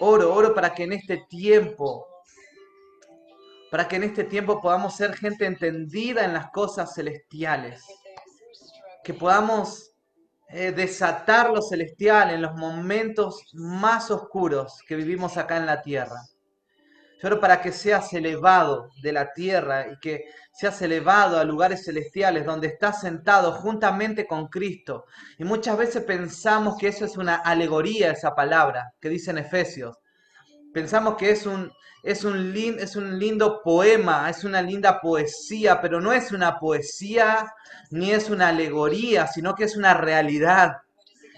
Oro, oro para que en este tiempo, para que en este tiempo podamos ser gente entendida en las cosas celestiales, que podamos eh, desatar lo celestial en los momentos más oscuros que vivimos acá en la tierra. Yo para que seas elevado de la tierra y que seas elevado a lugares celestiales donde estás sentado juntamente con Cristo. Y muchas veces pensamos que eso es una alegoría, esa palabra que dice en Efesios. Pensamos que es un, es un, es un lindo poema, es una linda poesía, pero no es una poesía ni es una alegoría, sino que es una realidad.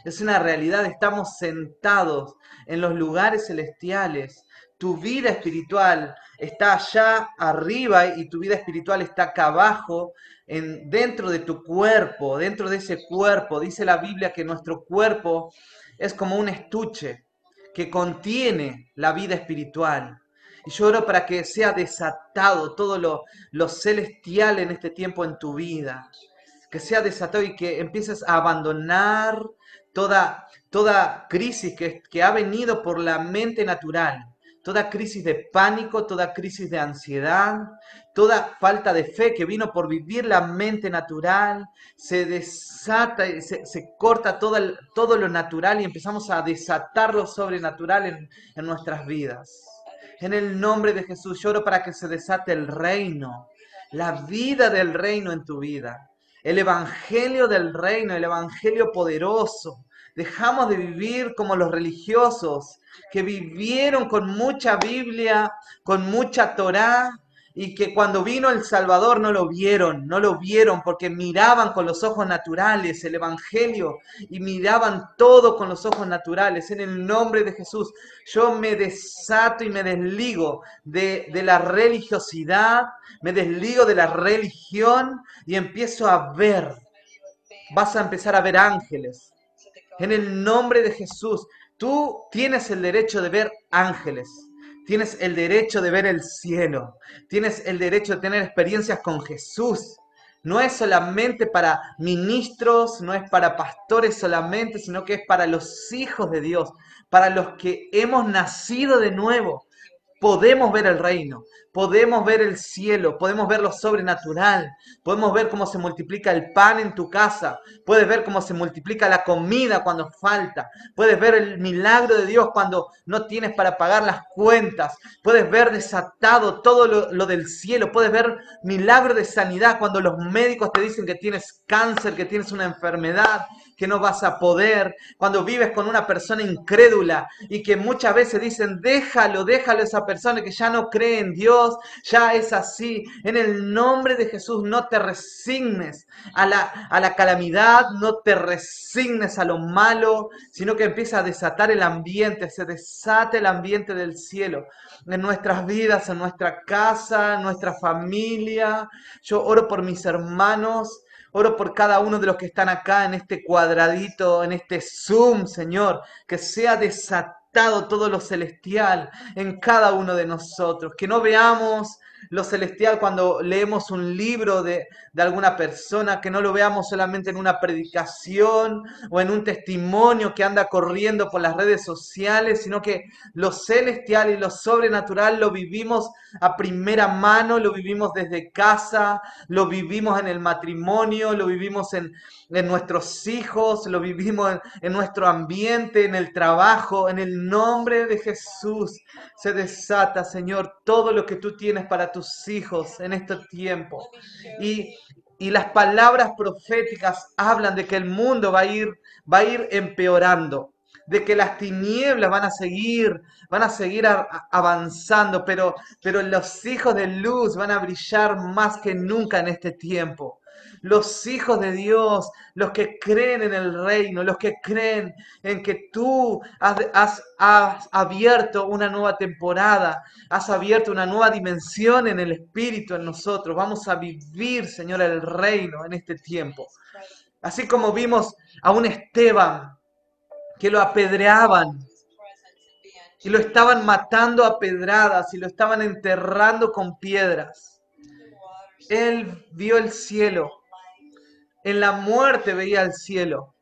Es una realidad, estamos sentados en los lugares celestiales. Tu vida espiritual está allá arriba y tu vida espiritual está acá abajo, en, dentro de tu cuerpo, dentro de ese cuerpo. Dice la Biblia que nuestro cuerpo es como un estuche que contiene la vida espiritual. Y yo oro para que sea desatado todo lo, lo celestial en este tiempo en tu vida. Que sea desatado y que empieces a abandonar toda, toda crisis que, que ha venido por la mente natural toda crisis de pánico, toda crisis de ansiedad, toda falta de fe que vino por vivir la mente natural, se desata, se, se corta todo, todo lo natural y empezamos a desatar lo sobrenatural en, en nuestras vidas. En el nombre de Jesús lloro para que se desate el reino, la vida del reino en tu vida, el evangelio del reino, el evangelio poderoso. Dejamos de vivir como los religiosos que vivieron con mucha Biblia, con mucha Torá, y que cuando vino el Salvador no lo vieron, no lo vieron porque miraban con los ojos naturales el Evangelio y miraban todo con los ojos naturales. En el nombre de Jesús yo me desato y me desligo de, de la religiosidad, me desligo de la religión y empiezo a ver. Vas a empezar a ver ángeles. En el nombre de Jesús, tú tienes el derecho de ver ángeles. Tienes el derecho de ver el cielo. Tienes el derecho de tener experiencias con Jesús. No es solamente para ministros, no es para pastores solamente, sino que es para los hijos de Dios, para los que hemos nacido de nuevo. Podemos ver el reino, podemos ver el cielo, podemos ver lo sobrenatural, podemos ver cómo se multiplica el pan en tu casa, puedes ver cómo se multiplica la comida cuando falta, puedes ver el milagro de Dios cuando no tienes para pagar las cuentas, puedes ver desatado todo lo, del cielo, puedes ver milagro de sanidad cuando los médicos te dicen que tienes cáncer, que tienes una enfermedad, que no vas a poder, cuando vives con una persona incrédula y que muchas veces dicen, déjalo, déjalo a esa persona que ya no cree en Dios, ya es así. En el nombre de Jesús no te resignes a la, a la calamidad, no te resignes a lo malo, sino que empieza a desatar el ambiente, se desate el ambiente del cielo en nuestras vidas, en nuestra casa, en nuestra familia. Yo oro por mis hermanos Oro por cada uno de los que están acá en este cuadradito, en este Zoom, Señor, que sea desatado todo lo celestial en cada uno de nosotros, que no veamos lo celestial cuando leemos un libro de, alguna persona, que no lo veamos solamente en una predicación o en un testimonio que anda corriendo por las redes sociales, sino que lo celestial y lo sobrenatural lo vivimos a primera mano, lo vivimos desde casa, lo vivimos en el matrimonio, lo vivimos en, en nuestros hijos, lo vivimos en, en nuestro ambiente, en el trabajo, en el nombre de Jesús. Se desata, Señor, todo lo que tú tienes para tus hijos en este tiempo. Y, y las palabras proféticas hablan de que el mundo va a ir, va a ir empeorando de que las tinieblas van a seguir, van a seguir avanzando, pero, pero los hijos de luz van a brillar más que nunca en este tiempo los hijos de Dios, los que creen en el reino, los que creen en que tú has, abierto una nueva temporada, has abierto una nueva dimensión en el Espíritu en nosotros. Vamos a vivir, Señor, el reino en este tiempo. Así como vimos a un Esteban que lo apedreaban y lo estaban matando a pedradas y lo estaban enterrando con piedras. Él vio el cielo en la muerte veía el cielo.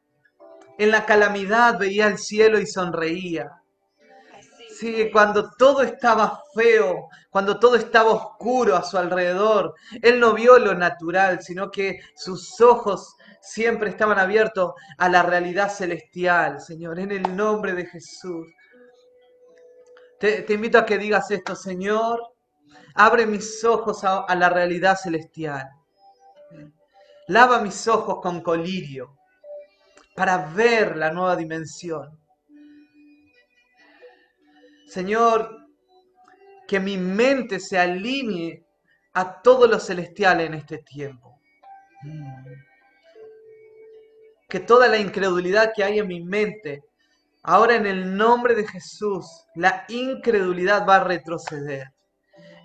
En la calamidad veía el cielo y sonreía. Sí, cuando todo estaba feo, cuando todo estaba oscuro a su alrededor, Él no vio lo natural, sino que sus ojos siempre estaban abiertos a la realidad celestial, Señor, en el nombre de Jesús. Te, invito a que digas esto, Señor, abre mis ojos a, la realidad celestial. Lava mis ojos con colirio para ver la nueva dimensión. Señor, que mi mente se alinee a todo lo celestial en este tiempo. Que toda la incredulidad que hay en mi mente, ahora en el nombre de Jesús, la incredulidad va a retroceder.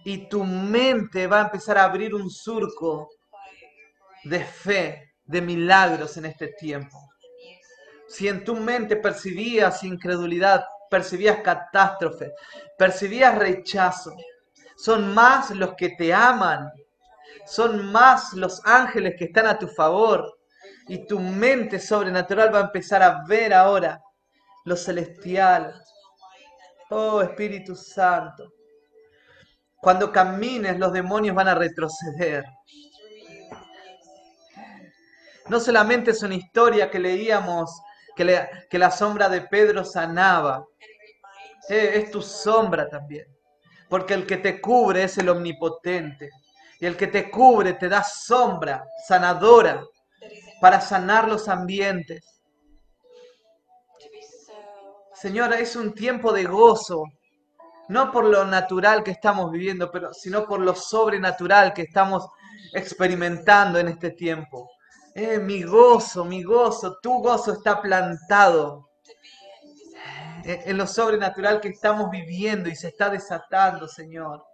Y tu mente va a empezar a abrir un surco de fe, de milagros en este tiempo. Si en tu mente percibías incredulidad, percibías catástrofe, percibías rechazo. Son más los que te aman, son más los ángeles que están a tu favor. Y tu mente sobrenatural va a empezar a ver ahora lo celestial. Oh Espíritu Santo. Cuando camines los demonios van a retroceder. No solamente es una historia que leíamos que, la sombra de Pedro sanaba, eh, es tu sombra también. Porque el que te cubre es el omnipotente. Y el que te cubre te da sombra sanadora para sanar los ambientes. Señora, es un tiempo de gozo, no por lo natural que estamos viviendo, pero sino por lo sobrenatural que estamos experimentando en este tiempo. Eh, mi gozo, mi gozo, tu gozo está plantado en lo sobrenatural que estamos viviendo y se está desatando, Señor.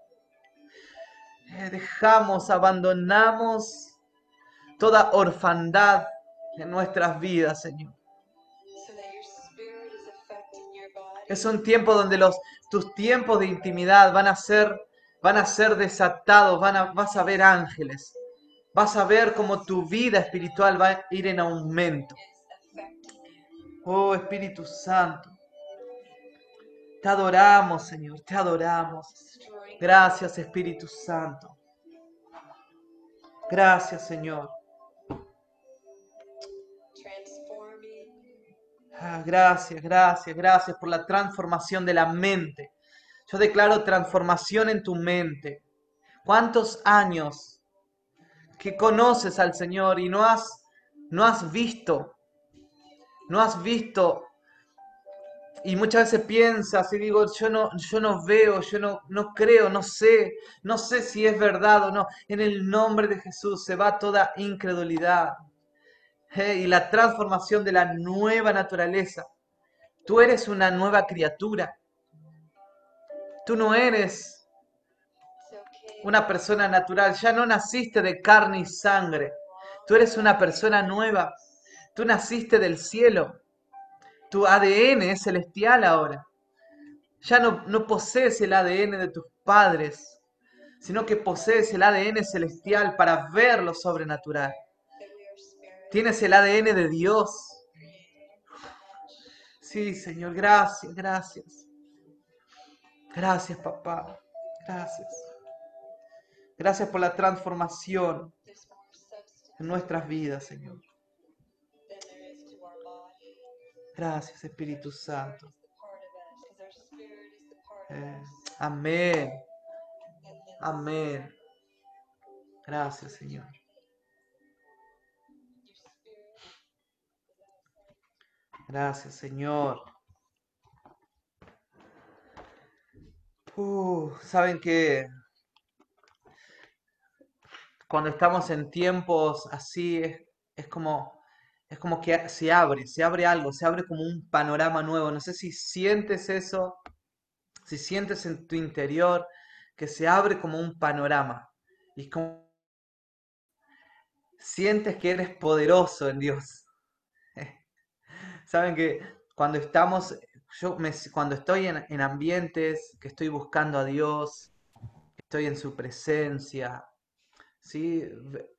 Eh, dejamos, abandonamos toda orfandad en nuestras vidas, Señor. Es un tiempo donde los, tus tiempos de intimidad van a ser, van a ser desatados, van a, vas a ver ángeles. Vas a ver cómo tu vida espiritual va a ir en aumento. Oh Espíritu Santo. Te adoramos, Señor, te adoramos. Gracias, Espíritu Santo. Gracias, Señor. Ah, gracias, gracias, gracias por la transformación de la mente. Yo declaro transformación en tu mente. ¿Cuántos años que conoces al Señor y no has, no has visto, no has visto y muchas veces piensas y digo, yo no, yo no veo, yo no, no creo, no sé, no sé si es verdad o no. En el nombre de Jesús se va toda incredulidad y la transformación de la nueva naturaleza. Tú eres una nueva criatura. Tú no eres una persona natural, ya no naciste de carne y sangre. Tú eres una persona nueva. Tú naciste del cielo. Tu ADN es celestial ahora. Ya no, no posees el ADN de tus padres, sino que posees el ADN celestial para ver lo sobrenatural. Tienes el ADN de Dios. Sí, Señor, gracias, gracias. Gracias, papá. Gracias. Gracias por la transformación en nuestras vidas, Señor. Gracias, Espíritu Santo. Eh, amén. Amén. Gracias, Señor. Gracias, Señor. Uh, Saben que cuando estamos en tiempos así es como es como que se abre, se abre algo, se abre como un panorama nuevo. No sé si sientes eso, si sientes en tu interior que se abre como un panorama. Y como sientes que eres poderoso en Dios. Saben que cuando estamos, yo cuando estoy en, en ambientes que estoy buscando a Dios, estoy en su presencia, ¿sí?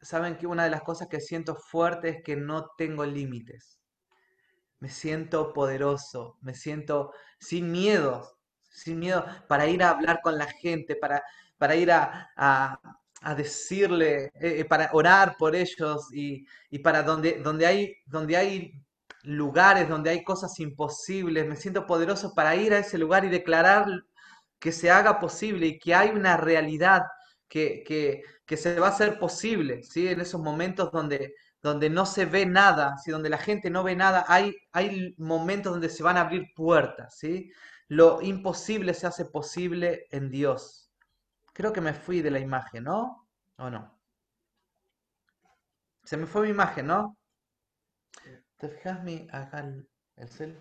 Saben que una de las cosas que siento fuerte es que no tengo límites. Me siento poderoso, me siento sin miedo. sin miedo para ir a hablar con la gente, para, para ir a, a, decirle, eh, eh, para orar por ellos y, y, para donde, donde, hay, donde hay lugares, donde hay cosas imposibles. Me siento poderoso para ir a ese lugar y declarar que se haga posible y que hay una realidad que, que, que se va a hacer posible, ¿sí? En esos momentos donde, donde no se ve nada, ¿sí? donde la gente no ve nada, hay, hay momentos donde se van a abrir puertas, ¿sí? Lo imposible se hace posible en Dios. Creo que me fui de la imagen, ¿no? ¿O no? Se me fue mi imagen, ¿no? ¿Te fijas acá el, el cel?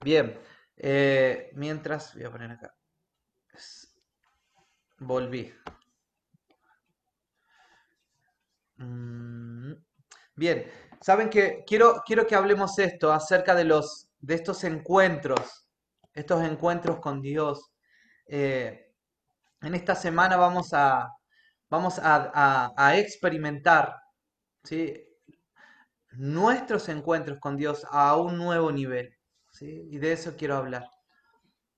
Bien. Eh, mientras, voy a poner acá. Volví. Mm, bien, saben que quiero, quiero que hablemos esto acerca de los de estos encuentros, estos encuentros con Dios. Eh, en esta semana vamos a vamos a, experimentar nuestros encuentros con Dios a un nuevo nivel. Y de eso quiero hablar.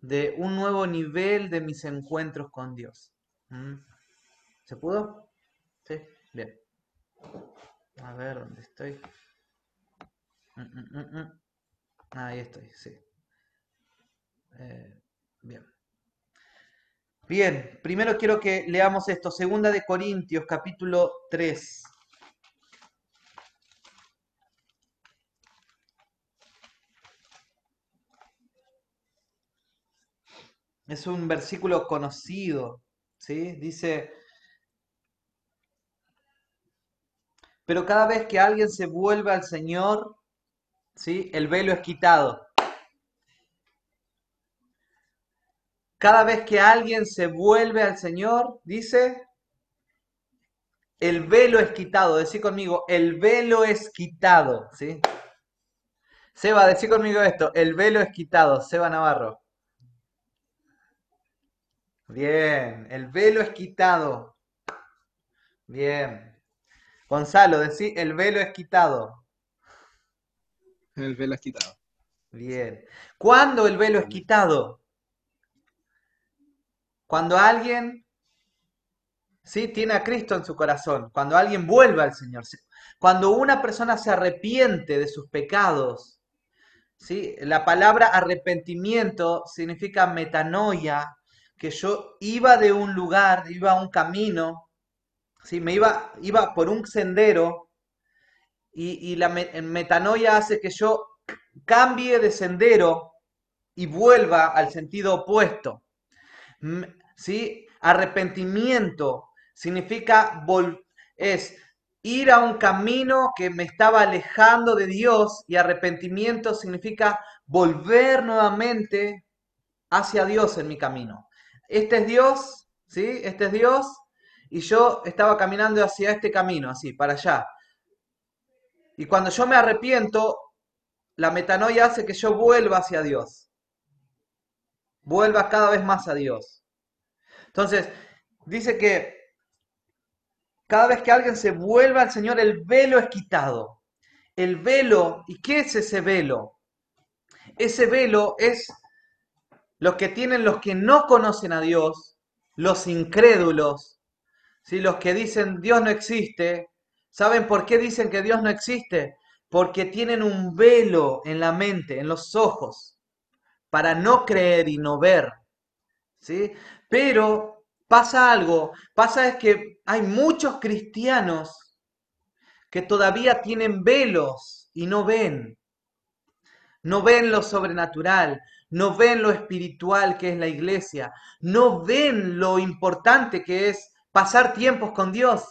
De un nuevo nivel de mis encuentros con Dios. ¿Mm? ¿Se pudo? Sí, bien. A ver, ¿dónde estoy? Mm, mm, Ahí estoy, sí. Eh, bien. Bien, primero quiero que leamos esto, segunda de Corintios, capítulo 3. Es un versículo conocido, ¿sí? Dice, pero cada vez que alguien se vuelve al Señor, ¿sí? El velo es quitado. Cada vez que alguien se vuelve al Señor, dice, el velo es quitado. Decí conmigo, el velo es quitado. ¿sí? Seba, decí conmigo esto, el velo es quitado. Seba Navarro. Bien, el velo es quitado. Bien. Gonzalo, decí, el velo es quitado. El velo es quitado. Bien. ¿Cuándo el velo es quitado? Cuando alguien ¿sí? tiene a Cristo en su corazón, cuando alguien vuelve al Señor, cuando una persona se arrepiente de sus pecados, ¿sí? la palabra arrepentimiento significa metanoia, que yo iba de un lugar, iba a un camino, ¿sí? me iba, iba por un sendero y, y la metanoia hace que yo cambie de sendero y vuelva al sentido opuesto. ¿Sí? Arrepentimiento significa es ir a un camino que me estaba alejando de Dios y arrepentimiento significa volver nuevamente hacia Dios en mi camino. Este es Dios, ¿sí? Este es Dios y yo estaba caminando hacia este camino, así, para allá. Y cuando yo me arrepiento, la metanoia hace que yo vuelva hacia Dios. Vuelva cada vez más a Dios. Entonces, dice que cada vez que alguien se vuelve al Señor, el velo es quitado. El velo, ¿y qué es ese velo? Ese velo es lo que tienen los que no conocen a Dios, los incrédulos, ¿sí? los que dicen Dios no existe. ¿Saben por qué dicen que Dios no existe? Porque tienen un velo en la mente, en los ojos, para no creer y no ver. ¿sí? Pero pasa algo, pasa es que hay muchos cristianos que todavía tienen velos y no ven. No ven lo sobrenatural, no ven lo espiritual que es la iglesia, no ven lo importante que es pasar tiempos con Dios.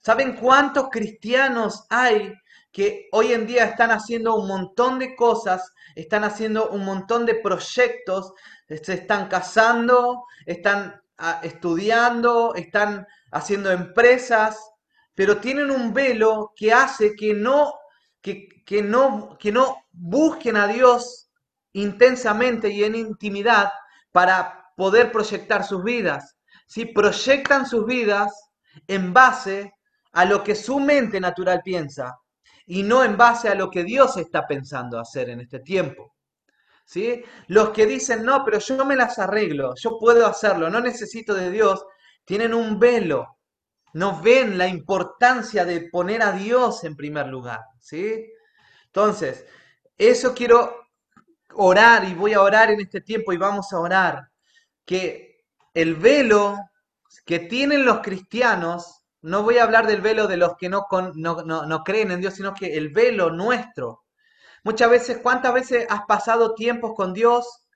¿Saben cuántos cristianos hay que hoy en día están haciendo un montón de cosas, están haciendo un montón de proyectos, se están casando, están ah, estudiando, están haciendo empresas, pero tienen un velo que hace que no, que, que no, que no busquen a Dios intensamente y en intimidad para poder proyectar sus vidas. Si proyectan sus vidas en base a lo que su mente natural piensa. Y no en base a lo que Dios está pensando hacer en este tiempo. ¿Sí? Los que dicen, no, pero yo me las arreglo, yo puedo hacerlo, no necesito de Dios, tienen un velo, no ven la importancia de poner a Dios en primer lugar. ¿sí? Entonces, eso quiero orar y voy a orar en este tiempo y vamos a orar, que el velo que tienen los cristianos, no voy a hablar del velo de los que no, no, no creen en Dios, sino que el velo nuestro. Muchas veces, ¿cuántas veces has pasado tiempos con Dios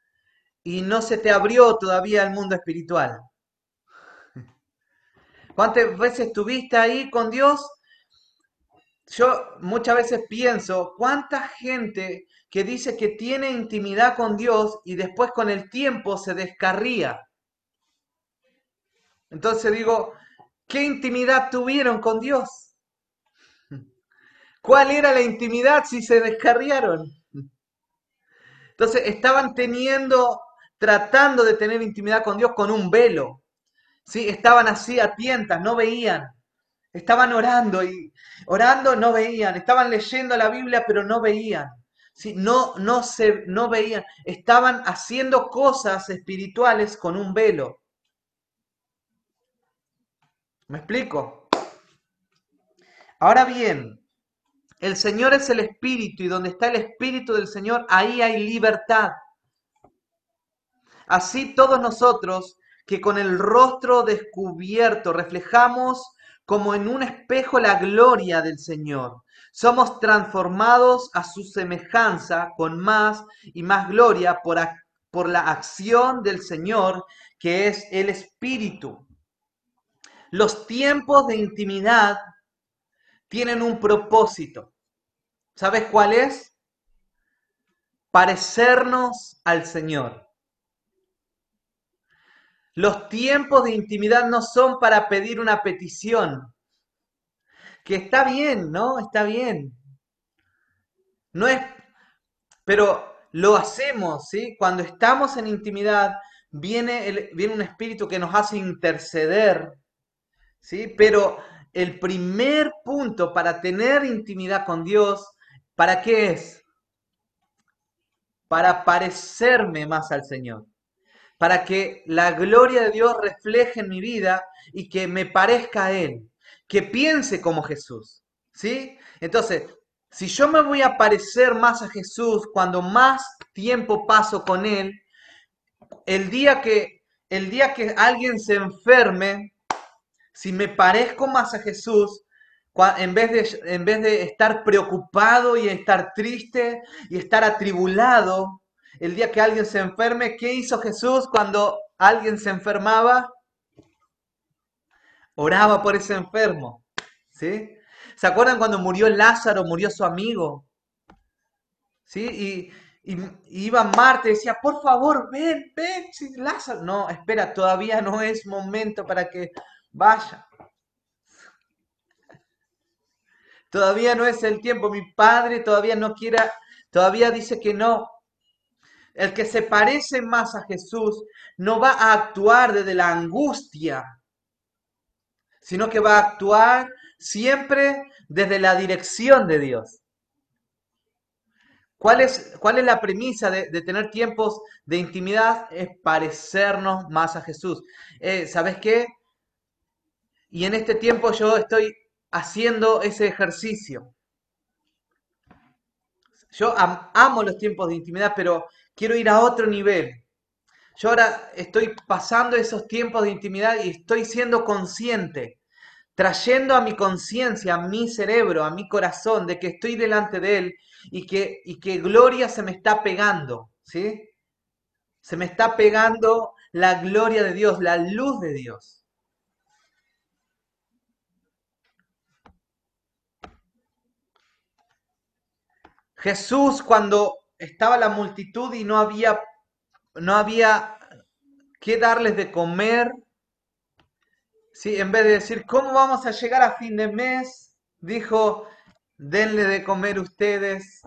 y no se te abrió todavía el mundo espiritual? ¿Cuántas veces estuviste ahí con Dios? Yo muchas veces pienso, ¿cuánta gente que dice que tiene intimidad con Dios y después con el tiempo se descarría. Entonces digo, ¿qué intimidad tuvieron con Dios? ¿Cuál era la intimidad si se descarriaron? Entonces estaban teniendo, tratando de tener intimidad con Dios con un velo. ¿sí? Estaban así a tientas, no veían. Estaban orando y orando no veían. Estaban leyendo la Biblia pero no veían. No, no, se, no veían, estaban haciendo cosas espirituales con un velo. ¿Me explico? Ahora bien, el Señor es el Espíritu y donde está el Espíritu del Señor, ahí hay libertad. Así todos nosotros que con el rostro descubierto reflejamos como en un espejo la gloria del Señor. Somos transformados a su semejanza con más y más gloria por, por la acción del Señor, que es el Espíritu. Los tiempos de intimidad tienen un propósito. ¿Sabes cuál es? Parecernos al Señor. Los tiempos de intimidad no son para pedir una petición, que está bien, ¿no? Está bien. No es, pero lo hacemos, ¿sí? Cuando estamos en intimidad, viene, viene un espíritu que nos hace interceder, ¿sí? Pero el primer punto para tener intimidad con Dios, ¿para qué es? Para parecerme más al Señor para que la gloria de Dios refleje en mi vida y que me parezca a Él, que piense como Jesús. ¿Sí? Entonces, si yo me voy a parecer más a Jesús cuando más tiempo paso con Él, el día que, el día que alguien se enferme, si me parezco más a Jesús, en vez, de, en vez de estar preocupado y estar triste y estar atribulado, el día que alguien se enferme, ¿qué hizo Jesús cuando alguien se enfermaba? Oraba por ese enfermo. ¿Sí? ¿Se acuerdan cuando murió Lázaro, murió su amigo? ¿Sí? Y, iba Marta y decía, por favor, ven, ven, Lázaro. No, espera, todavía no es momento para que vaya. Todavía no es el tiempo. Mi padre todavía no quiera, todavía dice que no. El que se parece más a Jesús no va a actuar desde la angustia, sino que va a actuar siempre desde la dirección de Dios. ¿Cuál es, cuál es la premisa de, tener tiempos de intimidad? Es parecernos más a Jesús. Eh, ¿Sabes qué? Y en este tiempo yo estoy haciendo ese ejercicio. Yo amo los tiempos de intimidad, pero quiero ir a otro nivel. Yo ahora estoy pasando esos tiempos de intimidad y estoy siendo consciente, trayendo a mi conciencia, a mi cerebro, a mi corazón, de que estoy delante de Él y que, y que gloria se me está pegando, ¿sí? Se me está pegando la gloria de Dios, la luz de Dios. Jesús cuando estaba la multitud y no había, no había que darles de comer, ¿sí? en vez de decir, ¿cómo vamos a llegar a fin de mes? Dijo, denle de comer ustedes.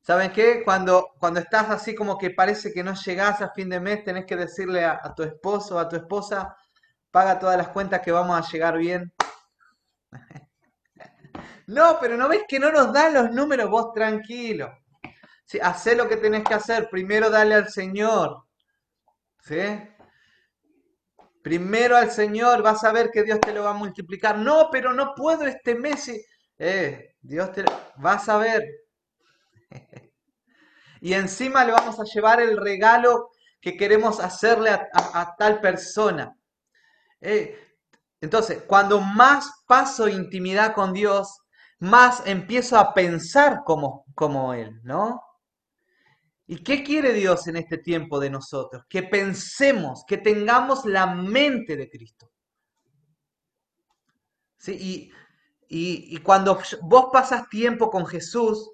¿Saben qué? Cuando, cuando estás así como que parece que no llegás a fin de mes, tenés que decirle a, a tu esposo o a tu esposa, paga todas las cuentas que vamos a llegar bien. No, pero no ves que no nos dan los números, vos tranquilo. Sí, hacé lo que tenés que hacer. Primero dale al Señor. ¿Sí? Primero al Señor, vas a ver que Dios te lo va a multiplicar. No, pero no puedo este mes. Eh, Dios te vas a ver. Y encima le vamos a llevar el regalo que queremos hacerle a, tal persona. Eh, entonces, cuando más paso intimidad con Dios, más empiezo a pensar como, como Él, ¿no? ¿Y qué quiere Dios en este tiempo de nosotros? Que pensemos, que tengamos la mente de Cristo. ¿Sí? Y, y, cuando vos pasas tiempo con Jesús,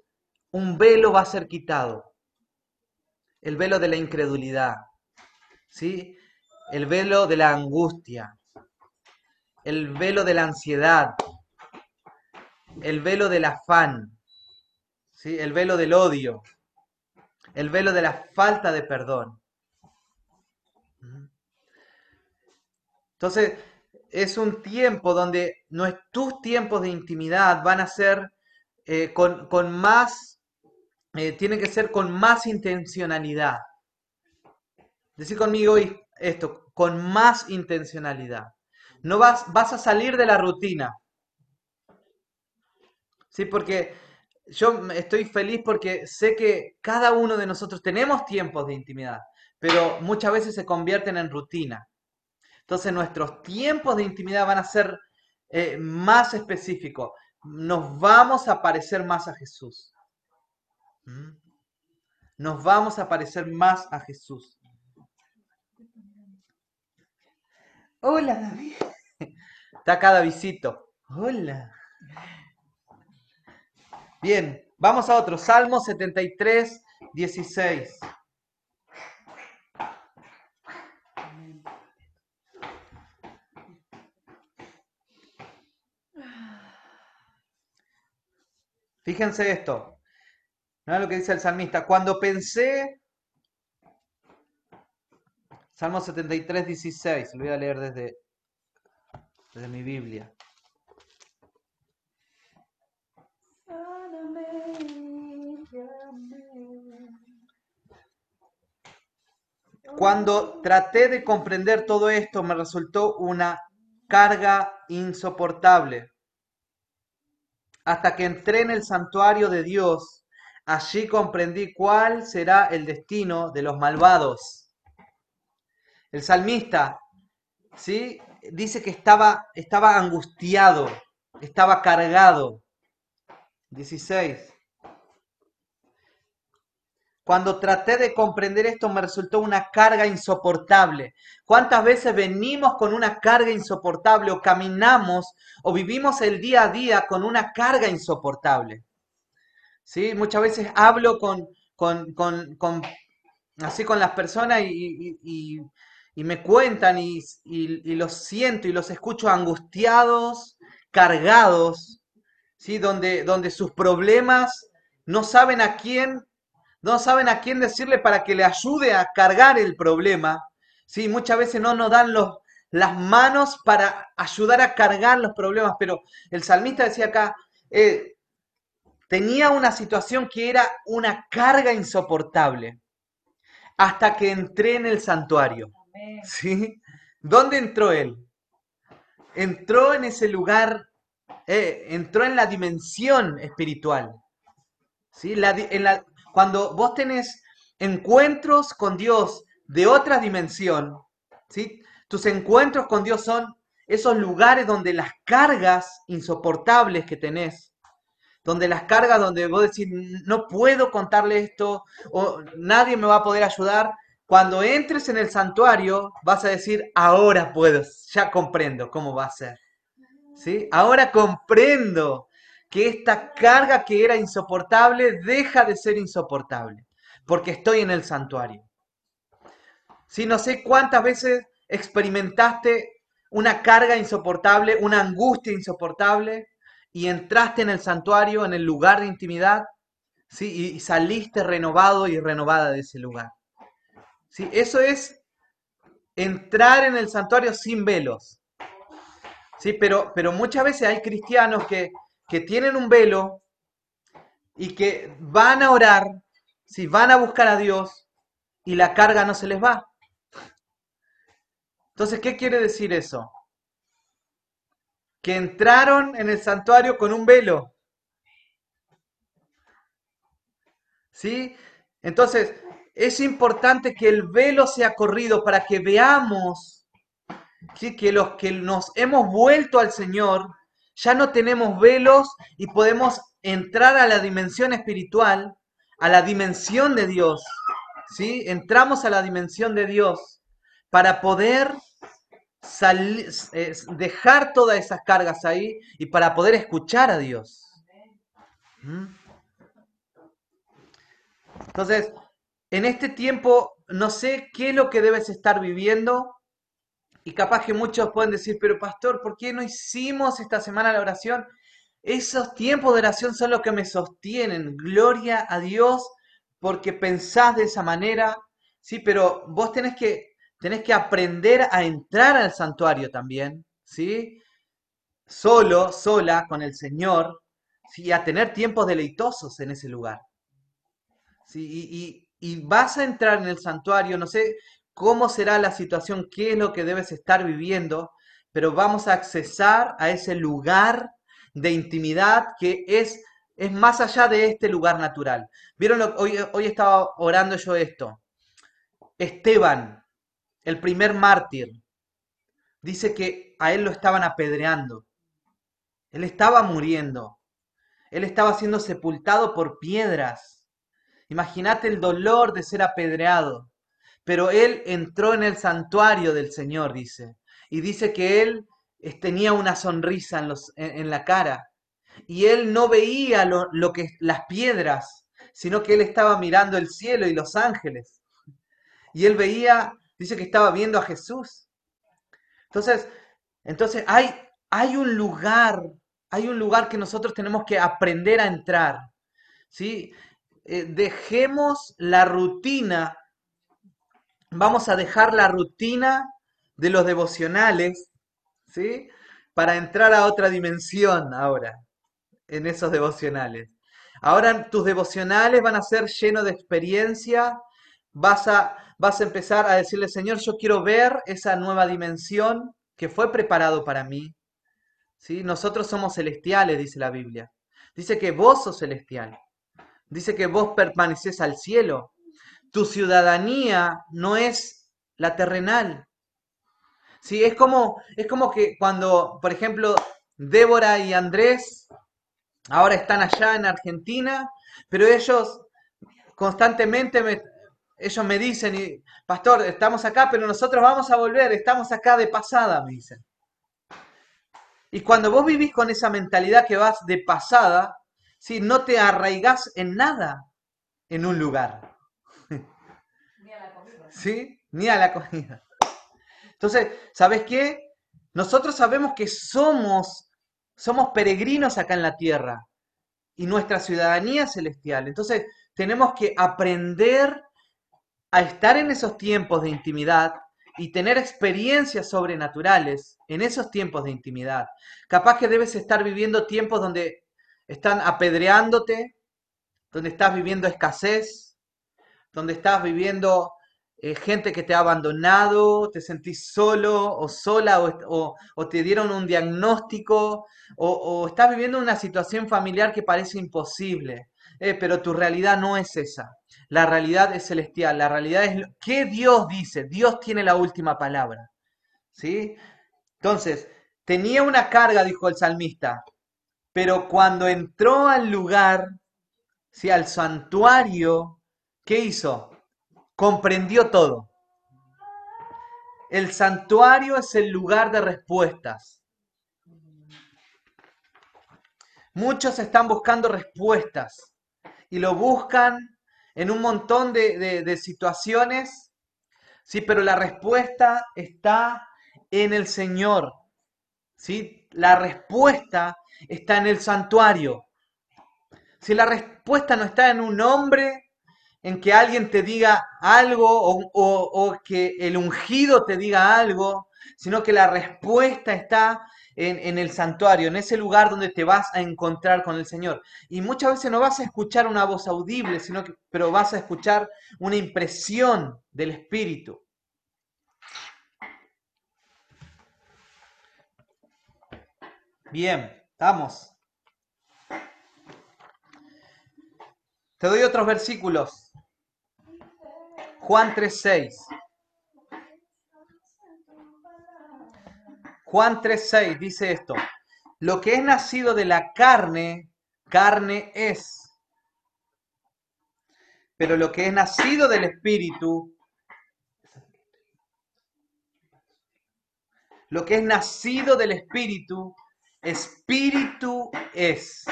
un velo va a ser quitado. El velo de la incredulidad. ¿Sí? El velo de la angustia. El velo de la ansiedad. El velo del afán. ¿Sí? El velo del odio el velo de la falta de perdón. Entonces, es un tiempo donde tus tiempos de intimidad van a ser eh, con, más, eh, que ser con más intencionalidad. Decir conmigo esto, con más intencionalidad. No vas, vas a salir de la rutina. Sí, porque yo estoy feliz porque sé que cada uno de nosotros tenemos tiempos de intimidad, pero muchas veces se convierten en rutina. Entonces nuestros tiempos de intimidad van a ser eh, más específicos. Nos vamos a parecer más a Jesús. ¿Mm? Nos vamos a parecer más a Jesús. Hola, David. Está cada visito. Hola. Bien, vamos a otro. Salmo 73, 16. Fíjense esto. ¿No es lo que dice el salmista? Cuando pensé. Salmo 73, 16. Lo voy a leer desde, desde mi Biblia. Cuando traté de comprender todo esto me resultó una carga insoportable. Hasta que entré en el santuario de Dios, allí comprendí cuál será el destino de los malvados. El salmista, ¿sí? Dice que estaba, estaba angustiado, estaba cargado. 16. Cuando traté de comprender esto me resultó una carga insoportable. ¿Cuántas veces venimos con una carga insoportable o caminamos o vivimos el día a día con una carga insoportable? ¿Sí? Muchas veces hablo con, con, así con las personas y, me cuentan y, y, los siento y los escucho angustiados, cargados, ¿sí? donde, donde sus problemas no saben a quién no saben a quién decirle para que le ayude a cargar el problema. ¿sí? Muchas veces no nos dan los, las manos para ayudar a cargar los problemas, pero el salmista decía acá, eh, tenía una situación que era una carga insoportable hasta que entré en el santuario. ¿Sí? ¿Dónde entró él? Entró en ese lugar, eh, entró en la dimensión espiritual. ¿Sí? La, en la, cuando vos tenés encuentros con Dios de otra dimensión, ¿sí? tus encuentros con Dios son esos lugares donde las cargas insoportables que tenés, donde las cargas donde vos decís, no puedo contarle esto, o nadie me va a poder ayudar, cuando entres en el santuario vas a decir, ahora puedo, ya comprendo cómo va a ser. ¿Sí? Ahora comprendo que esta carga que era insoportable deja de ser insoportable, porque estoy en el santuario. Si no sé cuántas veces experimentaste una carga insoportable, una angustia insoportable, y entraste en el santuario, en el lugar de intimidad, ¿sí? y saliste renovado y renovada de ese lugar. ¿Sí? Eso es entrar en el santuario sin velos. ¿Sí? Pero, pero muchas veces hay cristianos que que tienen un velo y que van a orar, si van a buscar a Dios y la carga no se les va. Entonces, ¿qué quiere decir eso? Que entraron en el santuario con un velo. ¿Sí? Entonces, es importante que el velo sea corrido para que veamos que los que nos hemos vuelto al Señor, ya no tenemos velos y podemos entrar a la dimensión espiritual, a la dimensión de Dios. ¿sí? Entramos a la dimensión de Dios para poder dejar todas esas cargas ahí y para poder escuchar a Dios. ¿Mm? Entonces, en este tiempo, no sé qué es lo que debes estar viviendo. Y capaz que muchos pueden decir, pero pastor, ¿por qué no hicimos esta semana la oración? Esos tiempos de oración son los que me sostienen. Gloria a Dios porque pensás de esa manera. Sí, pero vos tenés que, tenés que aprender a entrar al santuario también. ¿Sí? Solo, sola, con el Señor. ¿sí? A tener tiempos deleitosos en ese lugar. ¿sí? Y, y vas a entrar en el santuario, no sé cómo será la situación, qué es lo que debes estar viviendo, pero vamos a accesar a ese lugar de intimidad que es, es más allá de este lugar natural. ¿Vieron? Lo, hoy, hoy estaba orando yo esto. Esteban, el primer mártir, dice que a él lo estaban apedreando. Él estaba muriendo. Él estaba siendo sepultado por piedras. Imagínate el dolor de ser apedreado. Pero él entró en el santuario del Señor, dice. Y dice que él tenía una sonrisa en, los, en, la cara. Y él no veía lo, lo, que las piedras, sino que él estaba mirando el cielo y los ángeles. Y él veía, dice que estaba viendo a Jesús. Entonces, entonces hay, hay un lugar, hay un lugar que nosotros tenemos que aprender a entrar. ¿sí? Eh, dejemos la rutina vamos a dejar la rutina de los devocionales, ¿sí? Para entrar a otra dimensión ahora, en esos devocionales. Ahora tus devocionales van a ser llenos de experiencia, vas a, vas a empezar a decirle, Señor, yo quiero ver esa nueva dimensión que fue preparado para mí. ¿Sí? Nosotros somos celestiales, dice la Biblia. Dice que vos sos celestial. Dice que vos permaneces al cielo tu ciudadanía no es la terrenal. Sí, es como, es como que cuando, por ejemplo, Débora y Andrés ahora están allá en Argentina, pero ellos constantemente me, ellos me dicen, pastor, estamos acá, pero nosotros vamos a volver, estamos acá de pasada, me dicen. Y cuando vos vivís con esa mentalidad que vas de pasada, ¿sí? no te arraigás en nada en un lugar. ¿sí? Ni a la comida. Entonces, ¿sabes qué? Nosotros sabemos que somos, somos peregrinos acá en la tierra y nuestra ciudadanía celestial. Entonces, tenemos que aprender a estar en esos tiempos de intimidad y tener experiencias sobrenaturales en esos tiempos de intimidad. Capaz que debes estar viviendo tiempos donde están apedreándote, donde estás viviendo escasez, donde estás viviendo eh, gente que te ha abandonado, te sentís solo o sola o, te dieron un diagnóstico o, estás viviendo una situación familiar que parece imposible, eh, pero tu realidad no es esa. La realidad es celestial, la realidad es que Dios dice, Dios tiene la última palabra. ¿Sí? Entonces, tenía una carga, dijo el salmista, pero cuando entró al lugar, ¿sí? al santuario, ¿qué hizo? comprendió todo. El santuario es el lugar de respuestas. Muchos están buscando respuestas y lo buscan en un montón de, situaciones, sí, pero la respuesta está en el Señor. ¿sí? La respuesta está en el santuario. Si la respuesta no está en un hombre, en que alguien te diga algo o, que el ungido te diga algo, sino que la respuesta está en, en, el santuario, en ese lugar donde te vas a encontrar con el Señor. Y muchas veces no vas a escuchar una voz audible, sino que, pero vas a escuchar una impresión del Espíritu. Bien, estamos. Te doy otros versículos. Juan 3.6. Juan 3.6 dice esto. Lo que es nacido de la carne, carne es. Pero lo que es nacido del Espíritu, lo que es nacido del Espíritu, Espíritu es.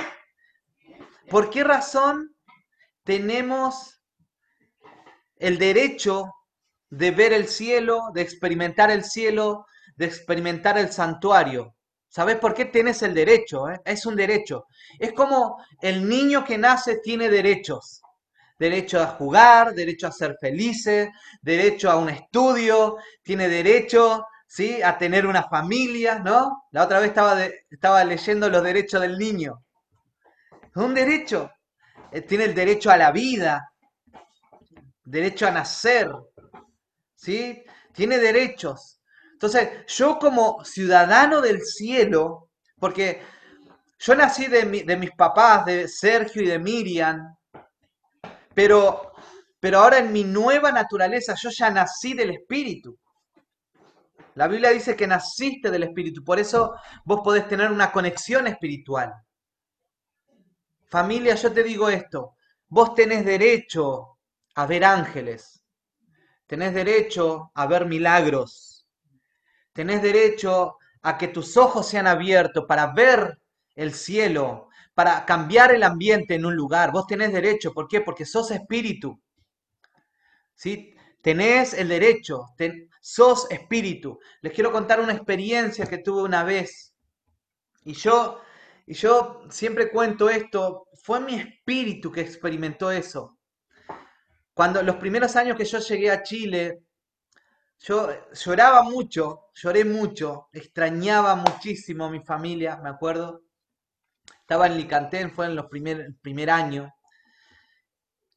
¿Por qué razón tenemos el derecho de ver el cielo, de experimentar el cielo, de experimentar el santuario? ¿Sabes por qué tienes el derecho? Eh? Es un derecho. Es como el niño que nace tiene derechos. Derecho a jugar, derecho a ser felices, derecho a un estudio, tiene derecho ¿sí? a tener una familia, ¿no? La otra vez estaba, estaba leyendo los derechos del niño. Es un derecho. Eh, tiene el derecho a la vida, derecho a nacer, ¿sí? Tiene derechos. Entonces, yo como ciudadano del cielo, porque yo nací de, de mis papás, de Sergio y de Miriam, pero, pero ahora en mi nueva naturaleza yo ya nací del Espíritu. La Biblia dice que naciste del Espíritu, por eso vos podés tener una conexión espiritual. Familia, yo te digo esto, vos tenés derecho a ver ángeles, tenés derecho a ver milagros, tenés derecho a que tus ojos sean abiertos para ver el cielo, para cambiar el ambiente en un lugar. Vos tenés derecho, ¿por qué? Porque sos espíritu. ¿Sí? Tenés el derecho, sos espíritu. Les quiero contar una experiencia que tuve una vez. Y yo, y yo siempre cuento esto, fue mi espíritu que experimentó eso. Cuando los primeros años que yo llegué a Chile, yo lloraba mucho, lloré mucho, extrañaba muchísimo a mi familia, me acuerdo. Estaba en Licantén, fue en los primer, el primer año.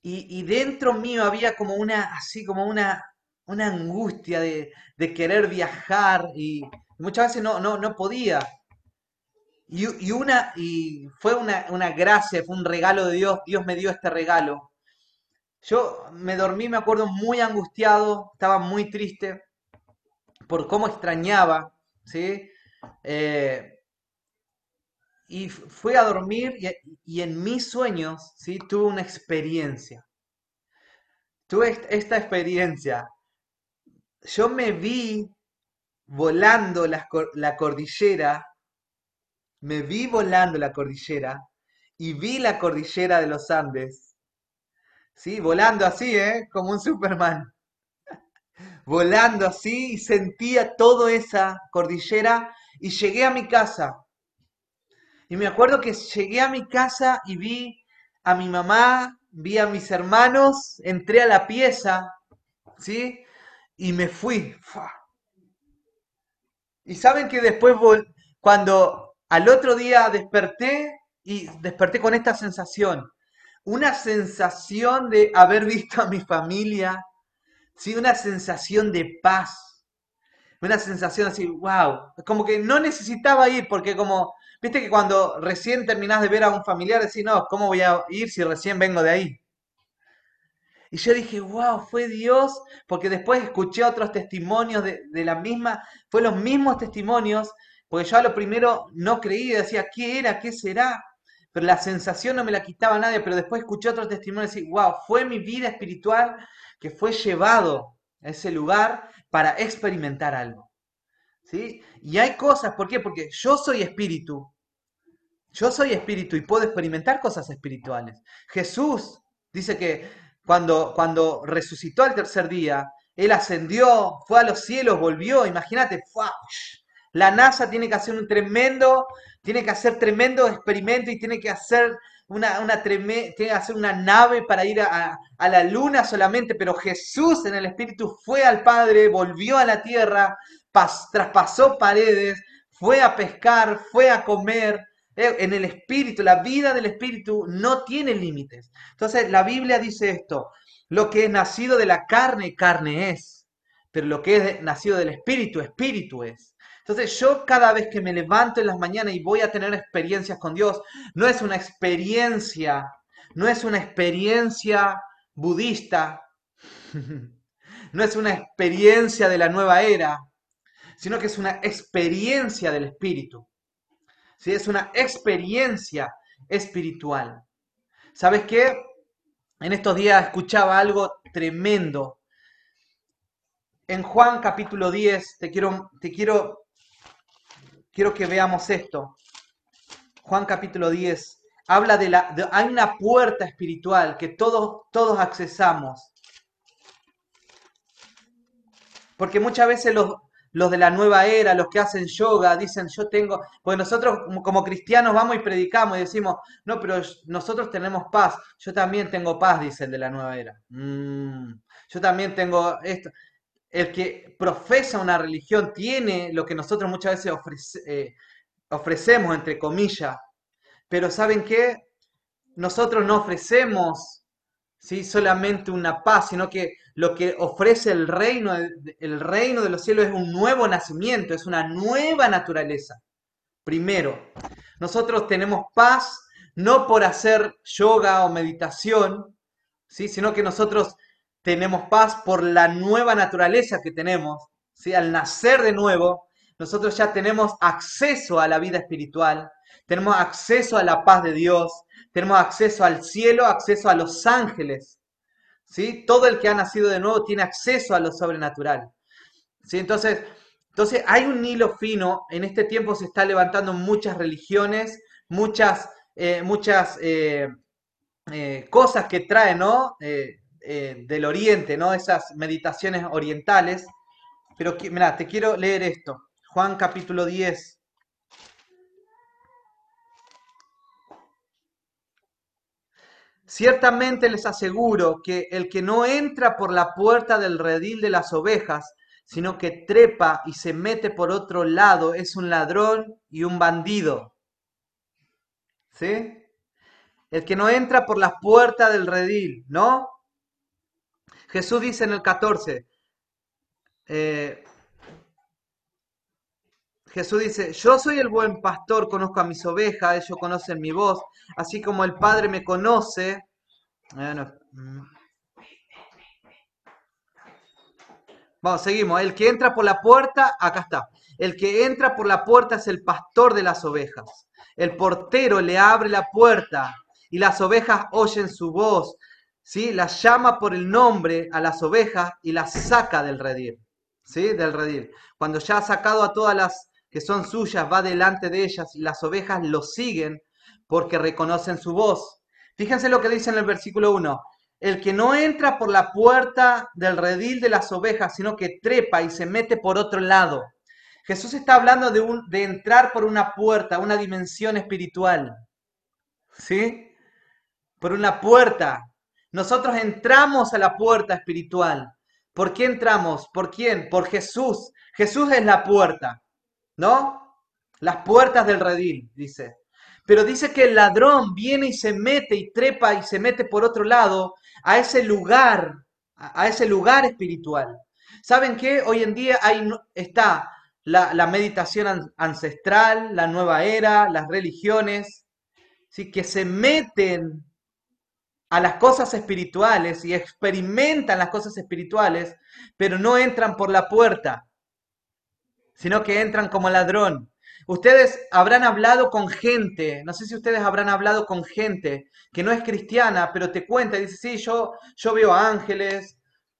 Y, dentro mío había como una, así como una, una angustia de, querer viajar y muchas veces no, no, no podía. Y, una, y fue una, una gracia, fue un regalo de Dios, Dios me dio este regalo. Yo me dormí, me acuerdo, muy angustiado, estaba muy triste por cómo extrañaba, ¿sí? Eh, y fui a dormir y, en mis sueños, ¿sí? Tuve una experiencia. Tuve esta experiencia. Yo me vi volando la, la cordillera, me vi volando la cordillera y vi la cordillera de los Andes. ¿Sí? Volando así, ¿eh? Como un Superman. Volando así y sentía toda esa cordillera y llegué a mi casa. Y me acuerdo que llegué a mi casa y vi a mi mamá, vi a mis hermanos, entré a la pieza, ¿sí? Y me fui. Y saben que después, cuando al otro día desperté, y desperté con esta sensación, una sensación de haber visto a mi familia, ¿sí? una sensación de paz, una sensación así, wow, como que no necesitaba ir porque como Viste que cuando recién terminás de ver a un familiar decís, no, ¿cómo voy a ir si recién vengo de ahí? Y yo dije, wow, fue Dios, porque después escuché otros testimonios de, la misma, fue los mismos testimonios, porque yo a lo primero no creí, decía, ¿qué era? ¿Qué será? Pero la sensación no me la quitaba nadie, pero después escuché otros testimonios y dije, wow, fue mi vida espiritual que fue llevado a ese lugar para experimentar algo. ¿Sí? Y hay cosas, ¿por qué? Porque yo soy espíritu, yo soy espíritu y puedo experimentar cosas espirituales. Jesús dice que cuando, cuando resucitó al tercer día, Él ascendió, fue a los cielos, volvió. Imagínate, la NASA tiene que hacer un tremendo, tiene que hacer tremendo experimento y tiene que hacer una, una, tiene que hacer una nave para ir a, a, la luna solamente, pero Jesús en el Espíritu fue al Padre, volvió a la tierra, traspasó paredes, fue a pescar, fue a comer. Eh, En el espíritu, la vida del espíritu no tiene límites. Entonces la Biblia dice esto, lo que es nacido de la carne, carne es, pero lo que es nacido del espíritu, espíritu es. Entonces yo cada vez que me levanto en las mañanas y voy a tener experiencias con Dios, no es una experiencia, no es una experiencia budista, no es una experiencia de la nueva era, sino que es una experiencia del espíritu. ¿Sí? Es una experiencia espiritual. ¿Sabes qué? En estos días escuchaba algo tremendo. En Juan capítulo 10, te quiero, te quiero, quiero que veamos esto. Juan capítulo 10 habla de la, de- hay una puerta espiritual que todos, todos accesamos. Porque muchas veces los, los de la nueva era, los que hacen yoga, dicen, yo tengo, pues nosotros como, cristianos vamos y predicamos y decimos, no, pero nosotros tenemos paz, yo también tengo paz, dice el de la nueva era. "Mm, yo también tengo esto. El que profesa una religión tiene lo que nosotros muchas veces eh, ofrecemos, entre comillas, pero ¿saben qué? Nosotros no ofrecemos ¿sí? solamente una paz, sino que lo que ofrece el reino, el reino de los cielos es un nuevo nacimiento, es una nueva naturaleza. Primero, nosotros tenemos paz no por hacer yoga o meditación, ¿sí? sino que nosotros tenemos paz por la nueva naturaleza que tenemos. ¿sí? Al nacer de nuevo, nosotros ya tenemos acceso a la vida espiritual, tenemos acceso a la paz de Dios, tenemos acceso al cielo, acceso a los ángeles. ¿sí? Todo el que ha nacido de nuevo tiene acceso a lo sobrenatural. ¿sí? Entonces, entonces hay un hilo fino, en este tiempo se está levantando muchas religiones, muchas, eh, muchas eh, eh, cosas que traen ¿no? Del oriente, ¿no? esas meditaciones orientales. Pero mira, te quiero leer esto. Juan capítulo 10. Ciertamente les aseguro que el que no entra por la puerta del redil de las ovejas, sino que trepa y se mete por otro lado, es un ladrón y un bandido. ¿Sí? El que no entra por la puerta del redil, ¿no? Jesús dice en el 14, eh, Jesús dice, yo soy el buen pastor, conozco a mis ovejas, ellos conocen mi voz, así como el Padre me conoce. Bueno, mm. Vamos, seguimos. El que entra por la puerta, acá está. El que entra por la puerta es el pastor de las ovejas. El portero le abre la puerta y las ovejas oyen su voz. ¿sí? Las llama por el nombre a las ovejas y las saca del redil. ¿sí? Del redil. Cuando ya ha sacado a todas las que son suyas, va delante de ellas y las ovejas lo siguen porque reconocen su voz. Fíjense lo que dice en el versículo 1. El que no entra por la puerta del redil de las ovejas, sino que trepa y se mete por otro lado. Jesús está hablando de, un, de entrar por una puerta, una dimensión espiritual. ¿Sí? Por una puerta. Nosotros entramos a la puerta espiritual. ¿Por qué entramos? ¿Por quién? Por Jesús. Jesús es la puerta. ¿No? Las puertas del redil, dice. Pero dice que el ladrón viene y se mete y trepa y se mete por otro lado a ese lugar, a ese lugar espiritual. ¿Saben qué? Hoy en día hay, está la, meditación ancestral, la nueva era, las religiones, ¿sí? que se meten a las cosas espirituales y experimentan las cosas espirituales, pero no entran por la puerta, sino que entran como ladrón. Ustedes habrán hablado con gente, no sé si ustedes habrán hablado con gente que no es cristiana, pero te cuenta, dice, sí, yo, yo veo ángeles,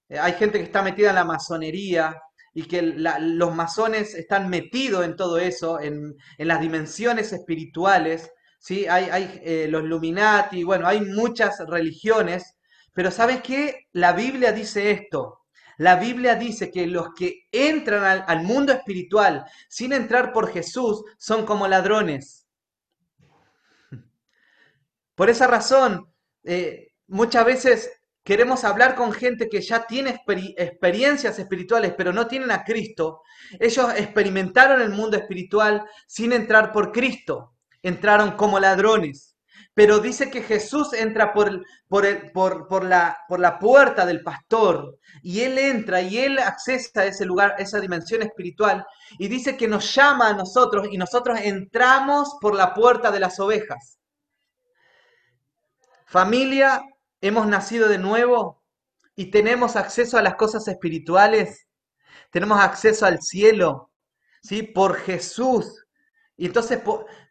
eh, hay gente que está metida en la masonería y que los masones están metidos en todo eso, en, en las dimensiones espirituales, ¿sí? Hay, hay eh, los Illuminati, bueno, hay muchas religiones, pero ¿sabes qué? La Biblia dice esto, la Biblia dice que los que entran al, mundo espiritual sin entrar por Jesús son como ladrones. Por esa razón, eh, muchas veces queremos hablar con gente que ya tiene experiencias espirituales, pero no tienen a Cristo. Ellos experimentaron el mundo espiritual sin entrar por Cristo. Entraron como ladrones. Pero dice que Jesús entra por, por, por, la, por la puerta del pastor y él entra y él accesa a ese lugar, esa dimensión espiritual y dice que nos llama a nosotros y nosotros entramos por la puerta de las ovejas. Familia, hemos nacido de nuevo y tenemos acceso a las cosas espirituales, tenemos acceso al cielo, ¿sí? Por Jesús. Y entonces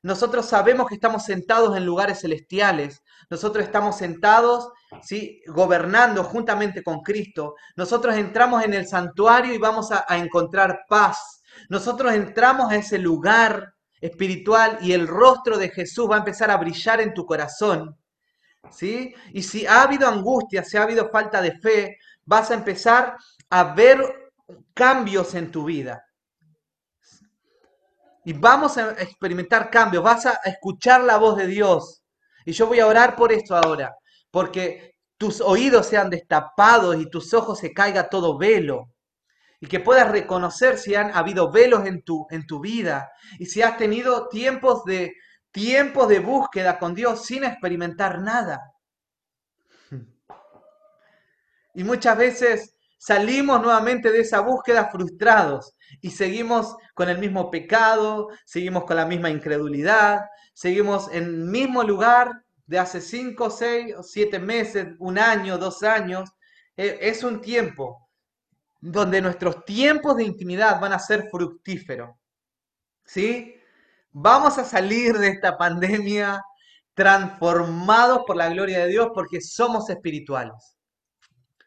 nosotros sabemos que estamos sentados en lugares celestiales, nosotros estamos sentados, ¿sí? gobernando juntamente con Cristo, nosotros entramos en el santuario y vamos a, encontrar paz, nosotros entramos a ese lugar espiritual y el rostro de Jesús va a empezar a brillar en tu corazón. ¿Sí? Y si ha habido angustia, si ha habido falta de fe, vas a empezar a ver cambios en tu vida. Y vamos a experimentar cambios, vas a escuchar la voz de Dios. Y yo voy a orar por esto ahora, porque tus oídos sean destapados y tus ojos se caiga todo velo. Y que puedas reconocer si han habido velos en tu, en tu vida y si has tenido tiempos de, tiempos de búsqueda con Dios sin experimentar nada. Y muchas veces salimos nuevamente de esa búsqueda frustrados y seguimos con el mismo pecado, seguimos con la misma incredulidad, seguimos en el mismo lugar de hace 5, 6 o 7 meses, un año, dos años. Eh, es un tiempo donde nuestros tiempos de intimidad van a ser fructíferos. ¿Sí? Vamos a salir de esta pandemia transformados por la gloria de Dios porque somos espirituales.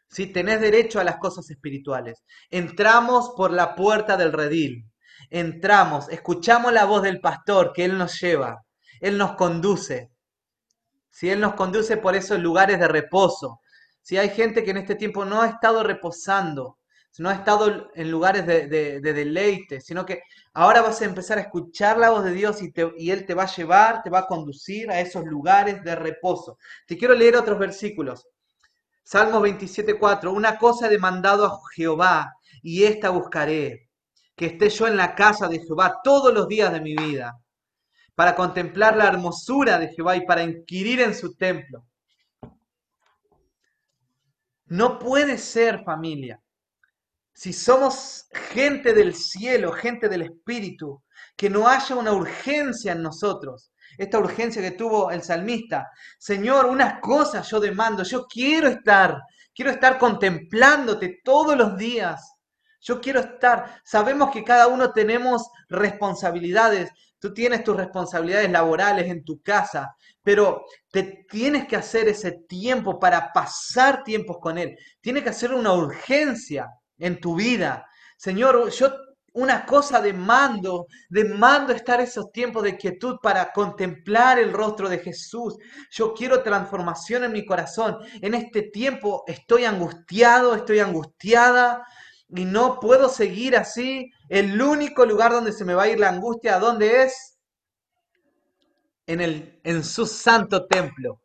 Si Tenés derecho a las cosas espirituales. Entramos por la puerta del redil. Entramos, escuchamos la voz del pastor que Él nos lleva. Él nos conduce. Si Él nos conduce por esos lugares de reposo. Si hay gente que en este tiempo no ha estado reposando, no ha estado en lugares de, deleite, sino que ahora vas a empezar a escuchar la voz de Dios y, y Él te va a llevar, te va a conducir a esos lugares de reposo. Te quiero leer otros versículos. Salmo 27.4, una cosa he demandado a Jehová y esta buscaré, que esté yo en la casa de Jehová todos los días de mi vida, para contemplar la hermosura de Jehová y para inquirir en su templo. No puede ser familia. Si somos gente del cielo, gente del Espíritu, que no haya una urgencia en nosotros esta urgencia que tuvo el salmista. Señor, unas cosas yo demando, yo quiero estar, quiero estar contemplándote todos los días. Yo quiero estar, sabemos que cada uno tenemos responsabilidades, tú tienes tus responsabilidades laborales en tu casa, pero te tienes que hacer ese tiempo para pasar tiempos con Él. Tienes que hacer una urgencia en tu vida. Señor, yo una cosa de mando, de mando estar esos tiempos de quietud para contemplar el rostro de Jesús. Yo quiero transformación en mi corazón. En este tiempo estoy angustiado, estoy angustiada y no puedo seguir así. El único lugar donde se me va a ir la angustia, ¿dónde es? En, el, en su santo templo,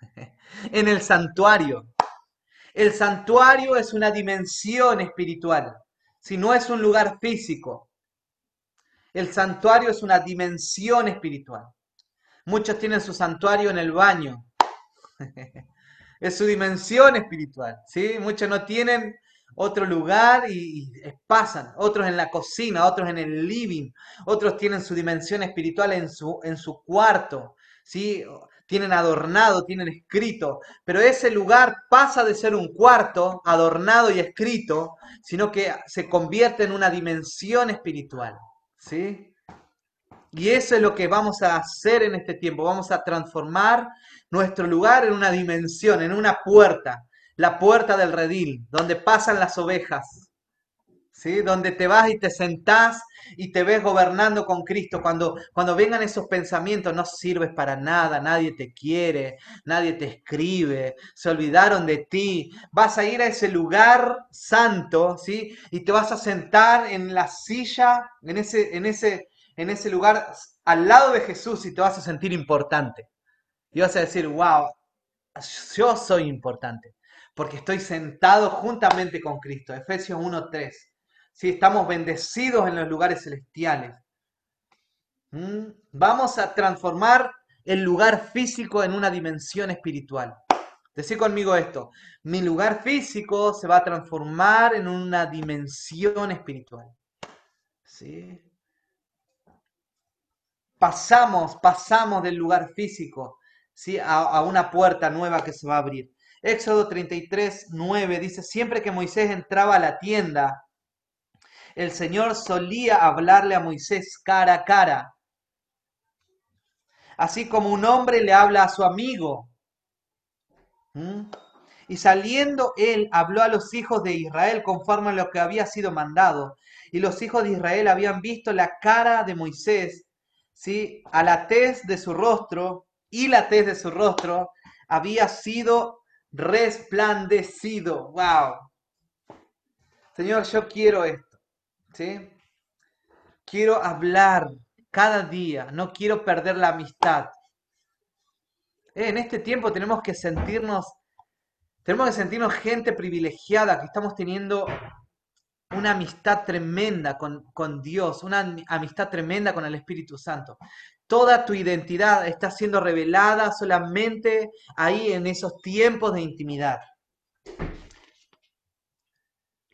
en el santuario. El santuario es una dimensión espiritual si no es un lugar físico. El santuario es una dimensión espiritual. Muchos tienen su santuario en el baño. es su dimensión espiritual. ¿sí? Muchos no tienen otro lugar y, pasan. Otros en la cocina, otros en el living. Otros tienen su dimensión espiritual en su, en su cuarto. ¿sí? Tienen adornado, tienen escrito, pero ese lugar pasa de ser un cuarto adornado y escrito, sino que se convierte en una dimensión espiritual, ¿sí? Y eso es lo que vamos a hacer en este tiempo, vamos a transformar nuestro lugar en una dimensión, en una puerta, la puerta del redil, donde pasan las ovejas, ¿sí? Donde te vas y te sentás y te ves gobernando con Cristo. Cuando, cuando vengan esos pensamientos, no sirves para nada, nadie te quiere, nadie te escribe, se olvidaron de ti. Vas a ir a ese lugar santo, ¿sí? Y te vas a sentar en la silla, en ese, en ese, en ese lugar al lado de Jesús y te vas a sentir importante. Y vas a decir, wow, yo soy importante. porque estoy sentado juntamente con Cristo. Efesios 1.3. Si estamos bendecidos en los lugares celestiales. ¿Mm? Vamos a transformar el lugar físico en una dimensión espiritual. Decir conmigo esto, mi lugar físico se va a transformar en una dimensión espiritual. ¿Sí? Pasamos, pasamos del lugar físico ¿sí? a, a una puerta nueva que se va a abrir. Éxodo 33, 9 dice, siempre que Moisés entraba a la tienda, el Señor solía hablarle a Moisés cara a cara, así como un hombre le habla a su amigo. ¿Mm? Y saliendo él habló a los hijos de Israel conforme a lo que había sido mandado. Y los hijos de Israel habían visto la cara de Moisés, ¿sí? a la tez de su rostro, y la tez de su rostro había sido resplandecido. ¡Wow! Señor, yo quiero esto. ¿Sí? Quiero hablar cada día, no quiero perder la amistad. Eh, en este tiempo tenemos que sentirnos, tenemos que sentirnos gente privilegiada, que estamos teniendo una amistad tremenda con, con Dios, una amistad tremenda con el Espíritu Santo. Toda tu identidad está siendo revelada solamente ahí en esos tiempos de intimidad.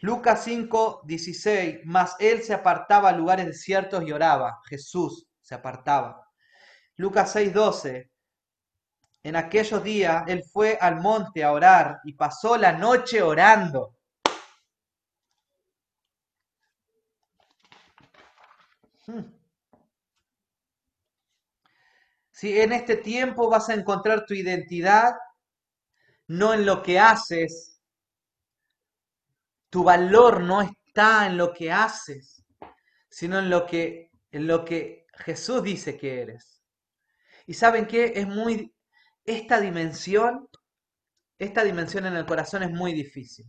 Lucas 5, 16, más él se apartaba a lugares desiertos y oraba. Jesús se apartaba. Lucas 6, 12, en aquellos días él fue al monte a orar y pasó la noche orando. Hmm. Si en este tiempo vas a encontrar tu identidad, no en lo que haces, tu valor no está en lo que haces, sino en lo que, en lo que Jesús dice que eres. Y saben qué? Es muy, esta dimensión, esta dimensión en el corazón es muy difícil.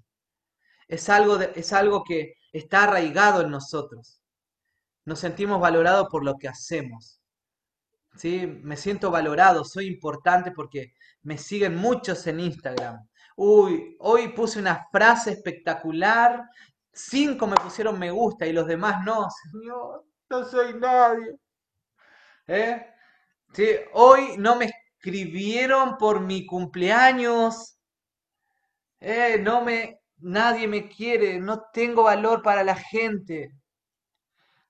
Es algo, es algo que está arraigado en nosotros. Nos sentimos valorados por lo que hacemos. ¿sí? Me siento valorado, soy importante porque me siguen muchos en Instagram. Uy, hoy puse una frase espectacular, cinco me pusieron me gusta y los demás no. Señor, no soy nadie. ¿Eh? Hoy no me escribieron por mi cumpleaños. Eh, no me, nadie me quiere, no tengo valor para la gente.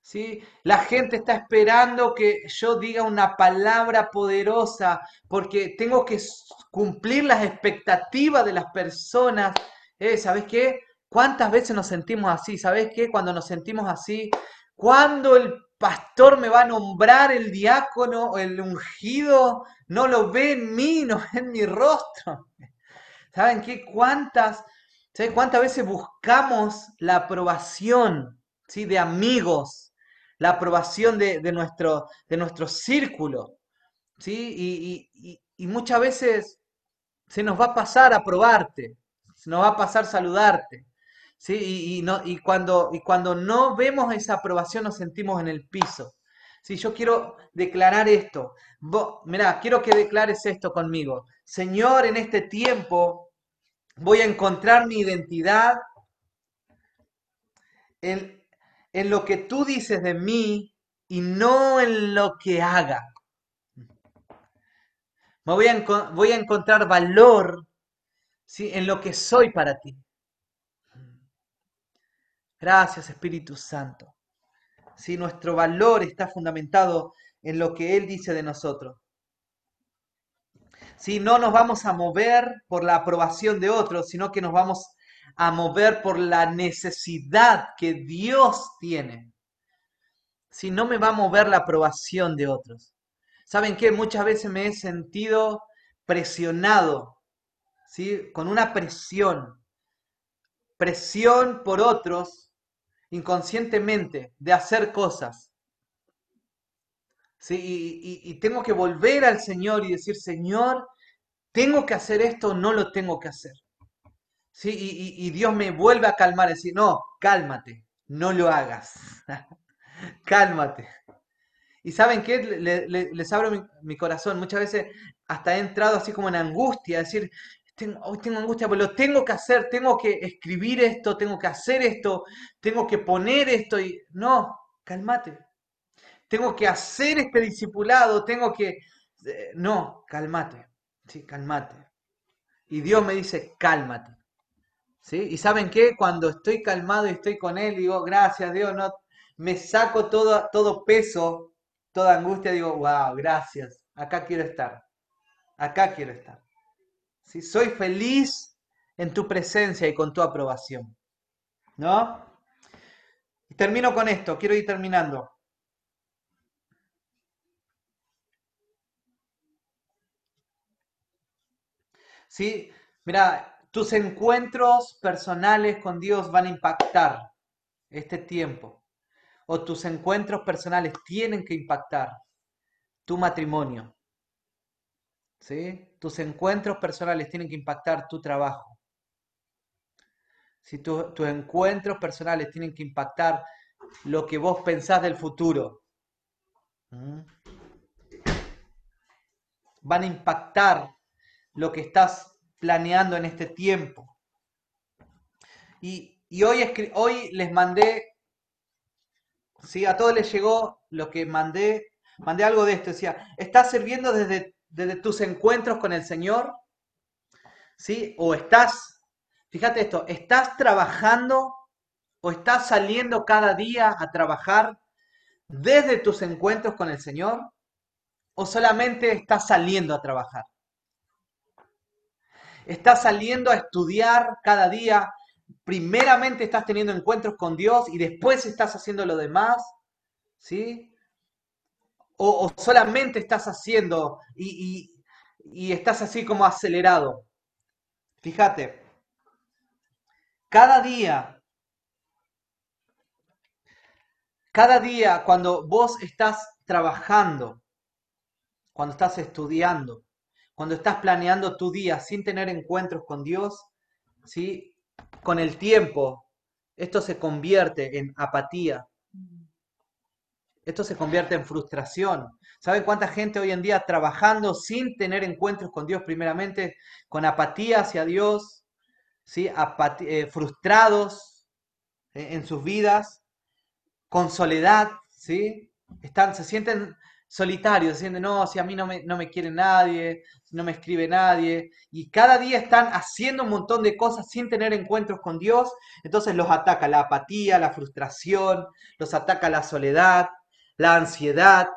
¿Sí? La gente está esperando que yo diga una palabra poderosa porque tengo que cumplir las expectativas de las personas. Eh, ¿Sabes qué? ¿Cuántas veces nos sentimos así? ¿Sabes qué? Cuando nos sentimos así, cuando el pastor me va a nombrar el diácono, el ungido, no lo ve en mí, no ve en mi rostro. ¿Saben qué? ¿Cuántas, ¿saben cuántas veces buscamos la aprobación ¿sí? de amigos, la aprobación de, nuestro, de nuestro círculo? ¿sí? Y, y muchas veces se nos va a pasar aprobarte, se nos va a pasar saludarte. ¿sí? Y, no, y, cuando, y cuando no vemos esa aprobación nos sentimos en el piso. Si yo quiero declarar esto, mira, quiero que declares esto conmigo. Señor, en este tiempo voy a encontrar mi identidad en, en lo que tú dices de mí y no en lo que haga. Me voy a, encontrar valor ¿sí? en lo que soy para ti. Gracias Espíritu Santo. Si nuestro valor está fundamentado en lo que Él dice de nosotros. Si no nos vamos a mover por la aprobación de otros, sino que nos vamos a mover por la necesidad que Dios tiene. Si no me va a mover la aprobación de otros. ¿Saben qué? Muchas veces me he sentido presionado, ¿sí? Con una presión. Presión por otros inconscientemente de hacer cosas. ¿Sí? Y, tengo que volver al Señor y decir, Señor, tengo que hacer esto o no lo tengo que hacer. ¿Sí? Y, Dios me vuelve a calmar y decir, no, cálmate, no lo hagas. cálmate. Y saben qué, les abro mi, corazón. Muchas veces hasta he entrado así como en angustia, decir, tengo, tengo angustia, pero lo tengo que hacer, tengo que escribir esto, tengo que hacer esto, tengo que poner esto y no, cálmate. Tengo que hacer este discipulado, tengo que eh, no, cálmate. Sí, cálmate. Y Dios me dice, cálmate. ¿Sí? Y saben qué? Cuando estoy calmado y estoy con Él, digo, gracias Dios, no, me saco todo, todo peso, toda angustia, digo, wow, gracias, acá quiero estar, acá quiero estar. ¿Sí? Soy feliz en tu presencia y con tu aprobación. ¿No? Y termino con esto, quiero ir terminando. ¿Sí? Mira, tus encuentros personales con Dios van a impactar este tiempo. O tus encuentros personales tienen que impactar tu matrimonio. ¿Sí? Tus encuentros personales tienen que impactar tu trabajo. Si tus encuentros personales tienen que impactar lo que vos pensás del futuro. Van a impactar lo que estás planeando en este tiempo. Y, hoy, hoy les mandé, ¿sí? a todos les llegó lo que mandé, mandé algo de esto, decía, ¿estás sirviendo desde, desde tus encuentros con el Señor? ¿Sí? ¿O estás, fíjate esto, estás trabajando o estás saliendo cada día a trabajar desde tus encuentros con el Señor? ¿O solamente estás saliendo a trabajar? Estás saliendo a estudiar cada día, primeramente estás teniendo encuentros con Dios y después estás haciendo lo demás, ¿sí? O, solamente estás haciendo y, estás así como acelerado. Fíjate, cada día, cada día cuando vos estás trabajando, cuando estás estudiando, cuando estás planeando tu día sin tener encuentros con Dios, ¿sí? con el tiempo, esto se convierte en apatía. Esto se convierte en frustración. ¿Saben cuánta gente hoy en día trabajando sin tener encuentros con Dios primeramente, con apatía hacia Dios, ¿sí? Eh, frustrados en sus vidas, con soledad, ¿sí? Están, se sienten solitarios, diciendo, no, si a mí no me, no me quiere nadie, no me escribe nadie, y cada día están haciendo un montón de cosas sin tener encuentros con Dios, entonces los ataca la apatía, la frustración, los ataca la soledad, la ansiedad,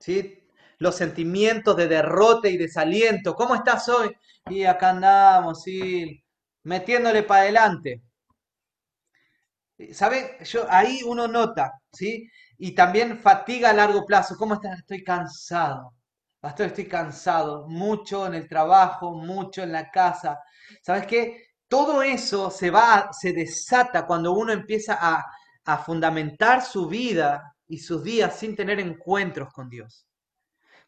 ¿sí? los sentimientos de derrote y desaliento. ¿Cómo estás hoy? Y acá andamos, sí, metiéndole para adelante. ¿Saben? Yo, ahí uno nota, ¿sí? Y también fatiga a largo plazo. ¿Cómo estás? Estoy cansado. Pastor, estoy cansado. Mucho en el trabajo, mucho en la casa. ¿Sabes qué? Todo eso se va, se desata cuando uno empieza a, a fundamentar su vida y sus días sin tener encuentros con Dios.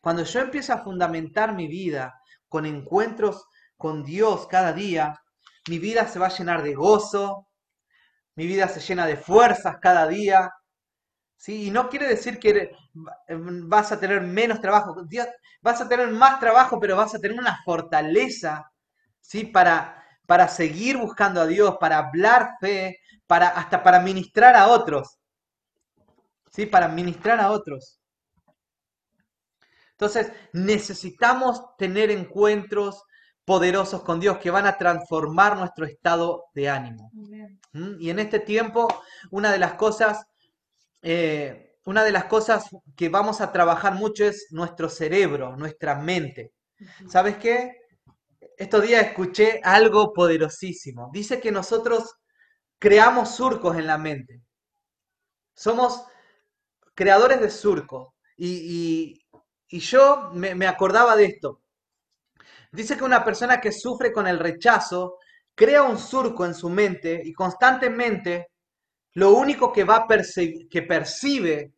Cuando yo empiezo a fundamentar mi vida con encuentros con Dios cada día, mi vida se va a llenar de gozo, mi vida se llena de fuerzas cada día. ¿Sí? Y no quiere decir que vas a tener menos trabajo. Vas a tener más trabajo, pero vas a tener una fortaleza ¿sí? para, para seguir buscando a Dios, para hablar fe, para, hasta para ministrar a otros. ¿sí? Para ministrar a otros. Entonces, necesitamos tener encuentros poderosos con Dios que van a transformar nuestro estado de ánimo. ¿Mm? Y en este tiempo, una de las cosas, eh, una de las cosas que vamos a trabajar mucho es nuestro cerebro, nuestra mente. ¿Sabes qué? Estos días escuché algo poderosísimo. Dice que nosotros creamos surcos en la mente. Somos creadores de surcos. Y, yo me acordaba de esto. Dice que una persona que sufre con el rechazo crea un surco en su mente y constantemente lo único que va que percibe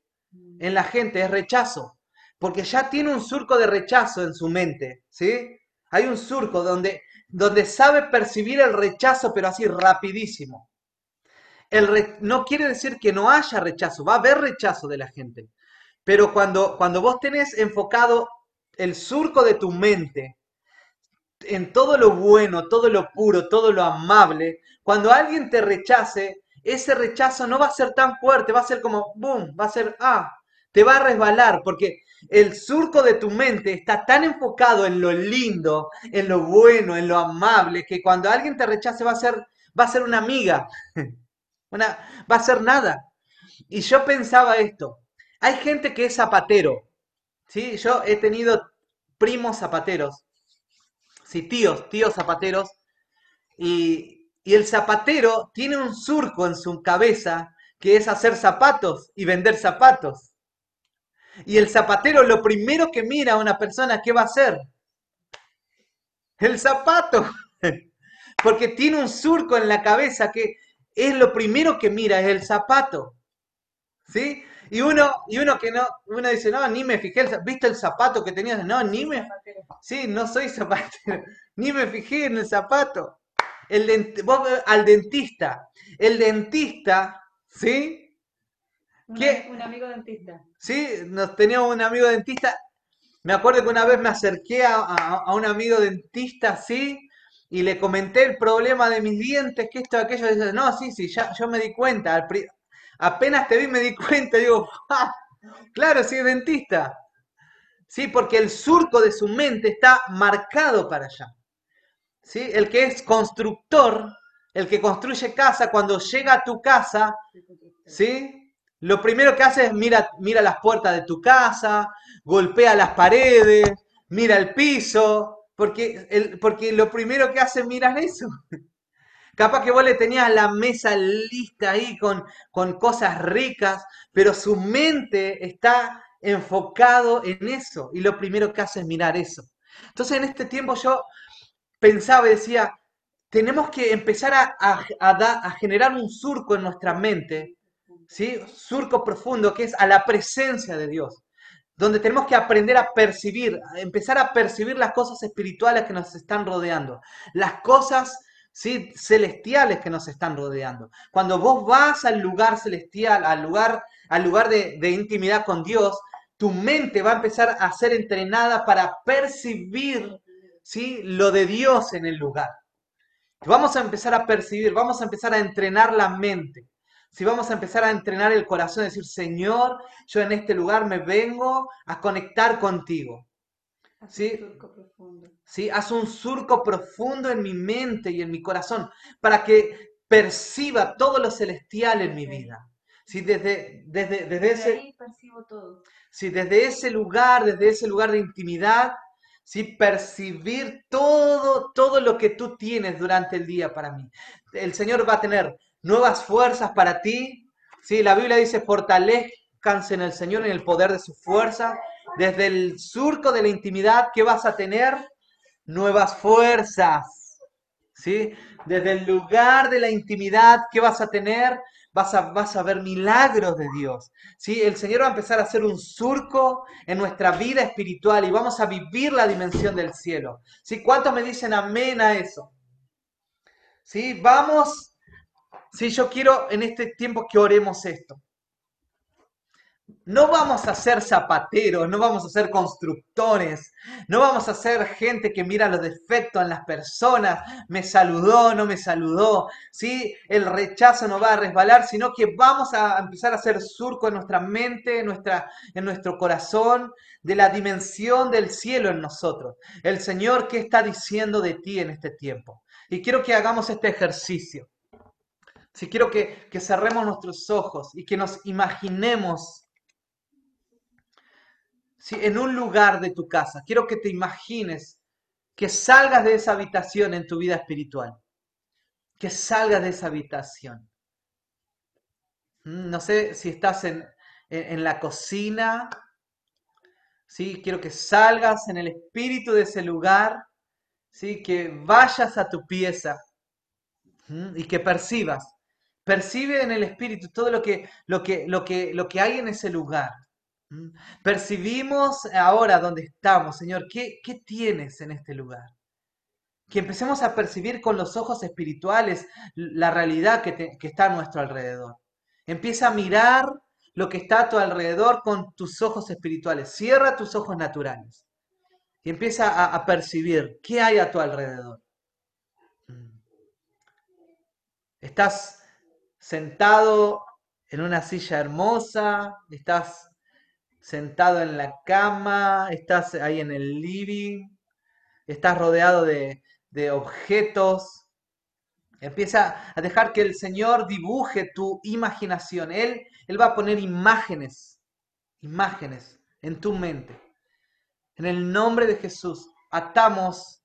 en la gente es rechazo, porque ya tiene un surco de rechazo en su mente, ¿sí? Hay un surco donde, donde sabe percibir el rechazo, pero así rapidísimo. El no quiere decir que no haya rechazo, va a haber rechazo de la gente, pero cuando, cuando vos tenés enfocado el surco de tu mente en todo lo bueno, todo lo puro, todo lo amable, cuando alguien te rechace, ese rechazo no va a ser tan fuerte, va a ser como, boom, va a ser, ah, te va a resbalar, porque el surco de tu mente está tan enfocado en lo lindo, en lo bueno, en lo amable, que cuando alguien te rechace va a ser, va a ser una amiga, una, va a ser nada. Y yo pensaba esto, hay gente que es zapatero, ¿sí? Yo he tenido primos zapateros, sí, tíos, tíos zapateros, y, y el zapatero tiene un surco en su cabeza que es hacer zapatos y vender zapatos. Y el zapatero lo primero que mira a una persona, ¿qué va a hacer? El zapato. Porque tiene un surco en la cabeza que es lo primero que mira, es el zapato. ¿Sí? Y uno, y uno que no, uno dice, no, ni me fijé, ¿viste el zapato que tenías? No, ni me... Sí, no soy zapatero, ni me fijé en el zapato. El vos al dentista, el dentista, ¿sí? Un amigo dentista. Sí, nos teníamos un amigo dentista. Me acuerdo que una vez me acerqué a, un amigo dentista, sí, y le comenté el problema de mis dientes, que esto, aquello. Y dice, no, sí, sí, ya, yo me di cuenta. apenas te vi me di cuenta. Digo, claro, sí, dentista. Sí, porque el surco de su mente está marcado para allá. ¿Sí? El que es constructor, el que construye casa, cuando llega a tu casa, ¿sí? Lo primero que hace es mira, mira las puertas de tu casa, golpea las paredes, mira el piso, porque, porque lo primero que hace es mirar eso. Capaz que vos le tenías la mesa lista ahí con, con cosas ricas, pero su mente está enfocado en eso y lo primero que hace es mirar eso. Entonces en este tiempo yo pensaba y decía, tenemos que empezar a, a, a generar un surco en nuestra mente ¿sí? surco profundo que es a la presencia de Dios, donde tenemos que aprender a percibir, empezar a percibir las cosas espirituales que nos están rodeando, las cosas ¿sí? celestiales que nos están rodeando. Cuando vos vas al lugar celestial, al lugar, al lugar de, de intimidad con Dios, tu mente va a empezar a ser entrenada para percibir ¿sí? lo de Dios en el lugar. Vamos a empezar a percibir, vamos a empezar a entrenar la mente si vamos a empezar a entrenar el corazón, decir, Señor, yo en este lugar me vengo a conectar contigo. ¿Sí? ¿Sí? Haz un surco profundo en mi mente y en mi corazón para que perciba todo lo celestial en mi vida. ¿Sí? Desde, desde, desde, ese, ahí percibo todo. Sí, desde ese lugar, desde ese lugar de intimidad, ¿sí? percibir todo, todo lo que tú tienes durante el día para mí. El Señor va a tener nuevas fuerzas para ti. Sí, la Biblia dice, fortalezcanse en el Señor en el poder de su fuerza. Desde el surco de la intimidad, ¿qué vas a tener? Nuevas fuerzas. ¿Sí? Desde el lugar de la intimidad, ¿qué vas a tener? Vas a, vas a ver milagros de Dios. ¿Sí? El Señor va a empezar a hacer un surco en nuestra vida espiritual y vamos a vivir la dimensión del cielo. ¿Sí? ¿Cuántos me dicen amén a eso? ¿Sí? Vamos Sí, yo quiero en este tiempo que oremos esto. No vamos a ser zapateros, no vamos a ser constructores, no vamos a ser gente que mira los defectos en las personas, me saludó, no me saludó, ¿sí? El rechazo no va a resbalar, sino que vamos a empezar a hacer surco en nuestra mente, en, nuestra, en nuestro corazón, de la dimensión del cielo en nosotros. El Señor, ¿qué está diciendo de ti en este tiempo? Y quiero que hagamos este ejercicio. Si quiero que, cerremos nuestros ojos y que nos imaginemos en un lugar de tu casa, quiero que te imagines que salgas de esa habitación en tu vida espiritual. Que salgas de esa habitación. Mm, no sé si estás en, en, la cocina. ¿sí? Quiero que salgas en el espíritu de ese lugar. ¿sí? Que vayas a tu pieza y que percibas Percibe en el espíritu todo lo que, lo que, lo que, lo que hay en ese lugar. Percibimos ahora donde estamos, Señor, ¿qué, ¿qué tienes en este lugar? Que empecemos a percibir con los ojos espirituales la realidad que, que está a nuestro alrededor. Empieza a mirar lo que está a tu alrededor con tus ojos espirituales. Cierra tus ojos naturales y empieza a, a percibir qué hay a tu alrededor. Estás sentado en una silla hermosa, estás sentado en la cama, estás ahí en el living, estás rodeado de, de objetos. Empieza a dejar que el Señor dibuje tu imaginación. Él, él va a poner imágenes, imágenes en tu mente. En el nombre de Jesús, atamos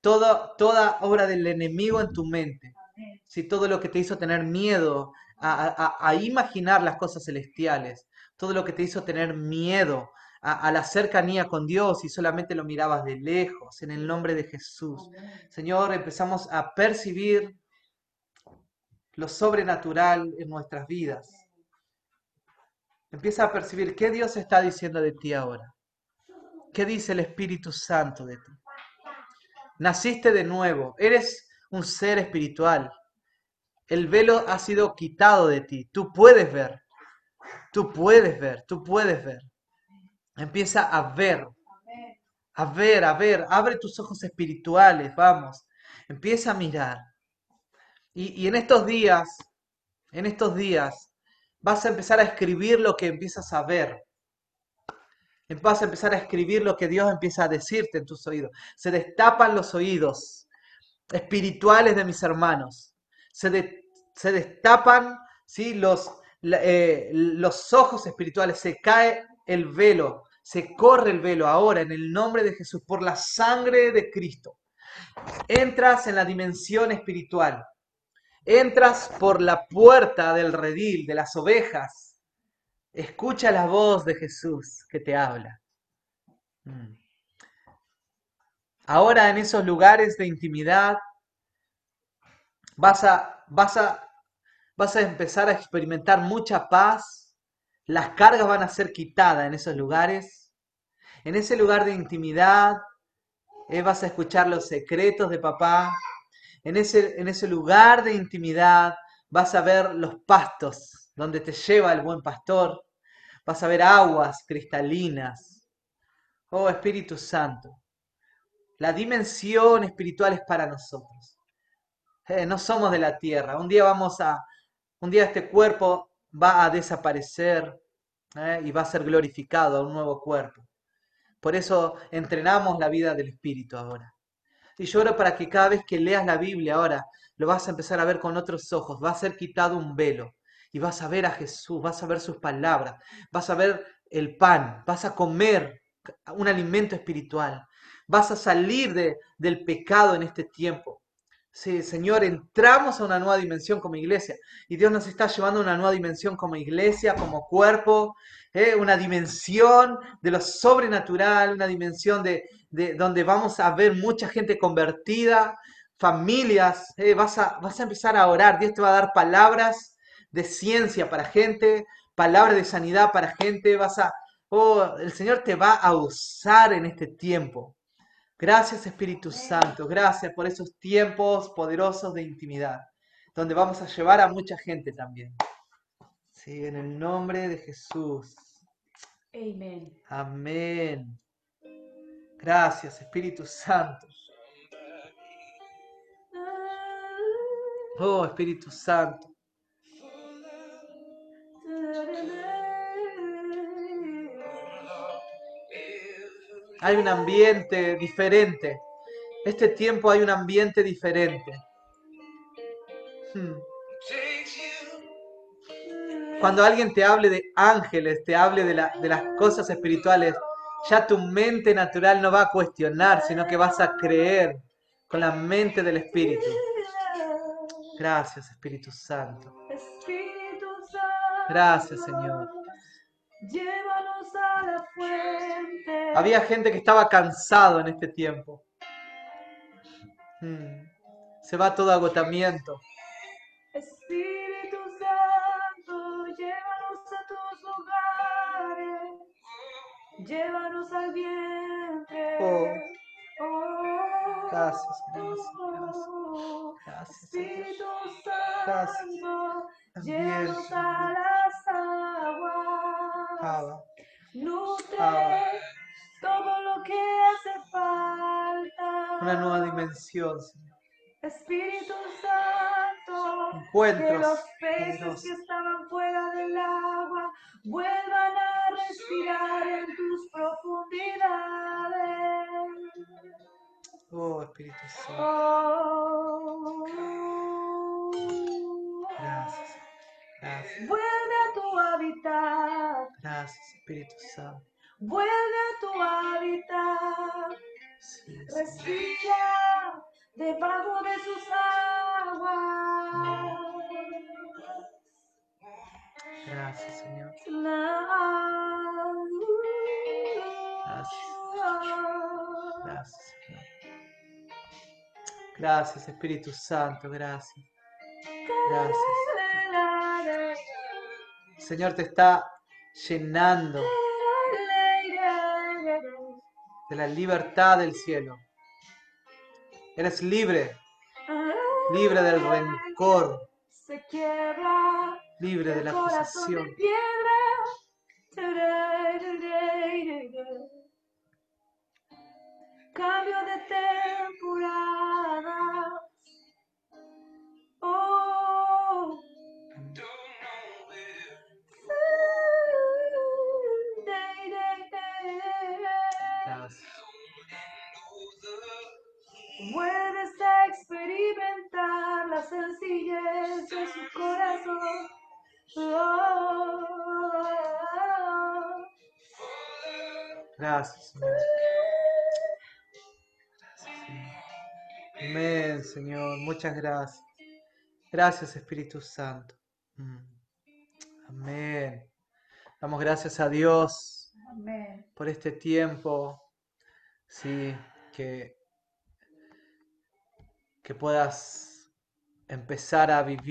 toda, toda obra del enemigo en tu mente. Si todo lo que te hizo tener miedo a, a- a imaginar las cosas celestiales, todo lo que te hizo tener miedo a, a la cercanía con Dios y solamente lo mirabas de lejos, en el nombre de Jesús. Señor, empezamos a percibir lo sobrenatural en nuestras vidas. Empieza a percibir qué Dios está diciendo de ti ahora. ¿Qué dice el Espíritu Santo de ti? Naciste de nuevo, eres un ser espiritual. El velo ha sido quitado de ti. Tú puedes ver, tú puedes ver, tú puedes ver. Empieza a ver, a ver, a ver. Abre tus ojos espirituales, vamos. Empieza a mirar. Y, y en estos días, en estos días, vas a empezar a escribir lo que empiezas a ver. Vas a empezar a escribir lo que Dios empieza a decirte en tus oídos. Se destapan los oídos espirituales de mis hermanos. Se, de- se destapan ¿sí? los, eh, los ojos espirituales. Se cae el velo. Se corre el velo ahora en el nombre de Jesús por la sangre de Cristo. Entras en la dimensión espiritual. Entras por la puerta del redil, de las ovejas. Escucha la voz de Jesús que te habla. Mm. Ahora en esos lugares de intimidad vas a, vas a, vas a empezar a experimentar mucha paz. Las cargas van a ser quitadas en esos lugares. En ese lugar de intimidad eh, vas a escuchar los secretos de papá. En ese, en ese lugar de intimidad vas a ver los pastos donde te lleva el buen pastor. Vas a ver aguas cristalinas. Oh Espíritu Santo, la dimensión espiritual es para nosotros. Eh, no somos de la tierra. Un día vamos a, un día este cuerpo va a desaparecer eh, y va a ser glorificado a un nuevo cuerpo. Por eso entrenamos la vida del Espíritu ahora. Y yo oro para que cada vez que leas la Biblia ahora, lo vas a empezar a ver con otros ojos. Va a ser quitado un velo. Y vas a ver a Jesús, vas a ver sus palabras, vas a ver el pan, vas a comer un alimento espiritual. Vas a salir de, del pecado en este tiempo. Sí, Señor, entramos a una nueva dimensión como iglesia. Y Dios nos está llevando a una nueva dimensión como iglesia, como cuerpo. ¿eh? Una dimensión de lo sobrenatural, una dimensión de, de donde vamos a ver mucha gente convertida, familias. ¿eh? Vas, a, vas a empezar a orar. Dios te va a dar palabras de ciencia para gente, palabras de sanidad para gente. Vas a, oh, el Señor te va a usar en este tiempo. Gracias Espíritu Santo, gracias por esos tiempos poderosos de intimidad, donde vamos a llevar a mucha gente también. Sí, en el nombre de Jesús. Amen. Amén. Gracias Espíritu Santo. Oh Espíritu Santo. Hay un ambiente diferente. Este tiempo hay un ambiente diferente. Hmm. Cuando alguien te hable de ángeles, te hable de, la- de las cosas espirituales, ya tu mente natural no va a cuestionar, sino que vas a creer con la mente del Espíritu. Gracias, Espíritu Santo. Espíritu Santo. Gracias, Señor. La fuente. Había gente que estaba cansado en este tiempo. Hmm. Se va todo agotamiento. Espíritu Santo, llévanos a tus lugares. Llévanos al vientre. Oh. Oh. Gracias, gracias, gracias. Gracias. Espíritu Gracias. Santo, También, llévanos a las aguas. Abba, Nutre todo lo que hace falta. una nueva dimensión, Señor. Espíritu Santo, que Encuentros los peces que estaban fuera del agua vuelvan a respirar en tus profundidades. Oh, Espíritu Santo. Oh. Gracias. Gracias. Vuelve a tu hábitat, Gracias, Espíritu Santo. vuelve a tu hábitat. Sí. Respira debajo de sus aguas. Gracias, Señor. Gracias, Señor. Gracias, Espíritu Santo. Gracias. Gracias. Señor te está llenando de la libertad del cielo. Eres libre, libre del rencor, libre de la acusación. Cambio de temporada. Oh. Vuelves a experimentar la sencillez de su corazón. Oh, Gracias, Señor. Gracias, Señor. Amén, Señor. Muchas gracias. Gracias, Espíritu Santo. Mm. Amén. Damos gracias a Dios Amén. por este tiempo. Sí, que, que puedas empezar a vivir.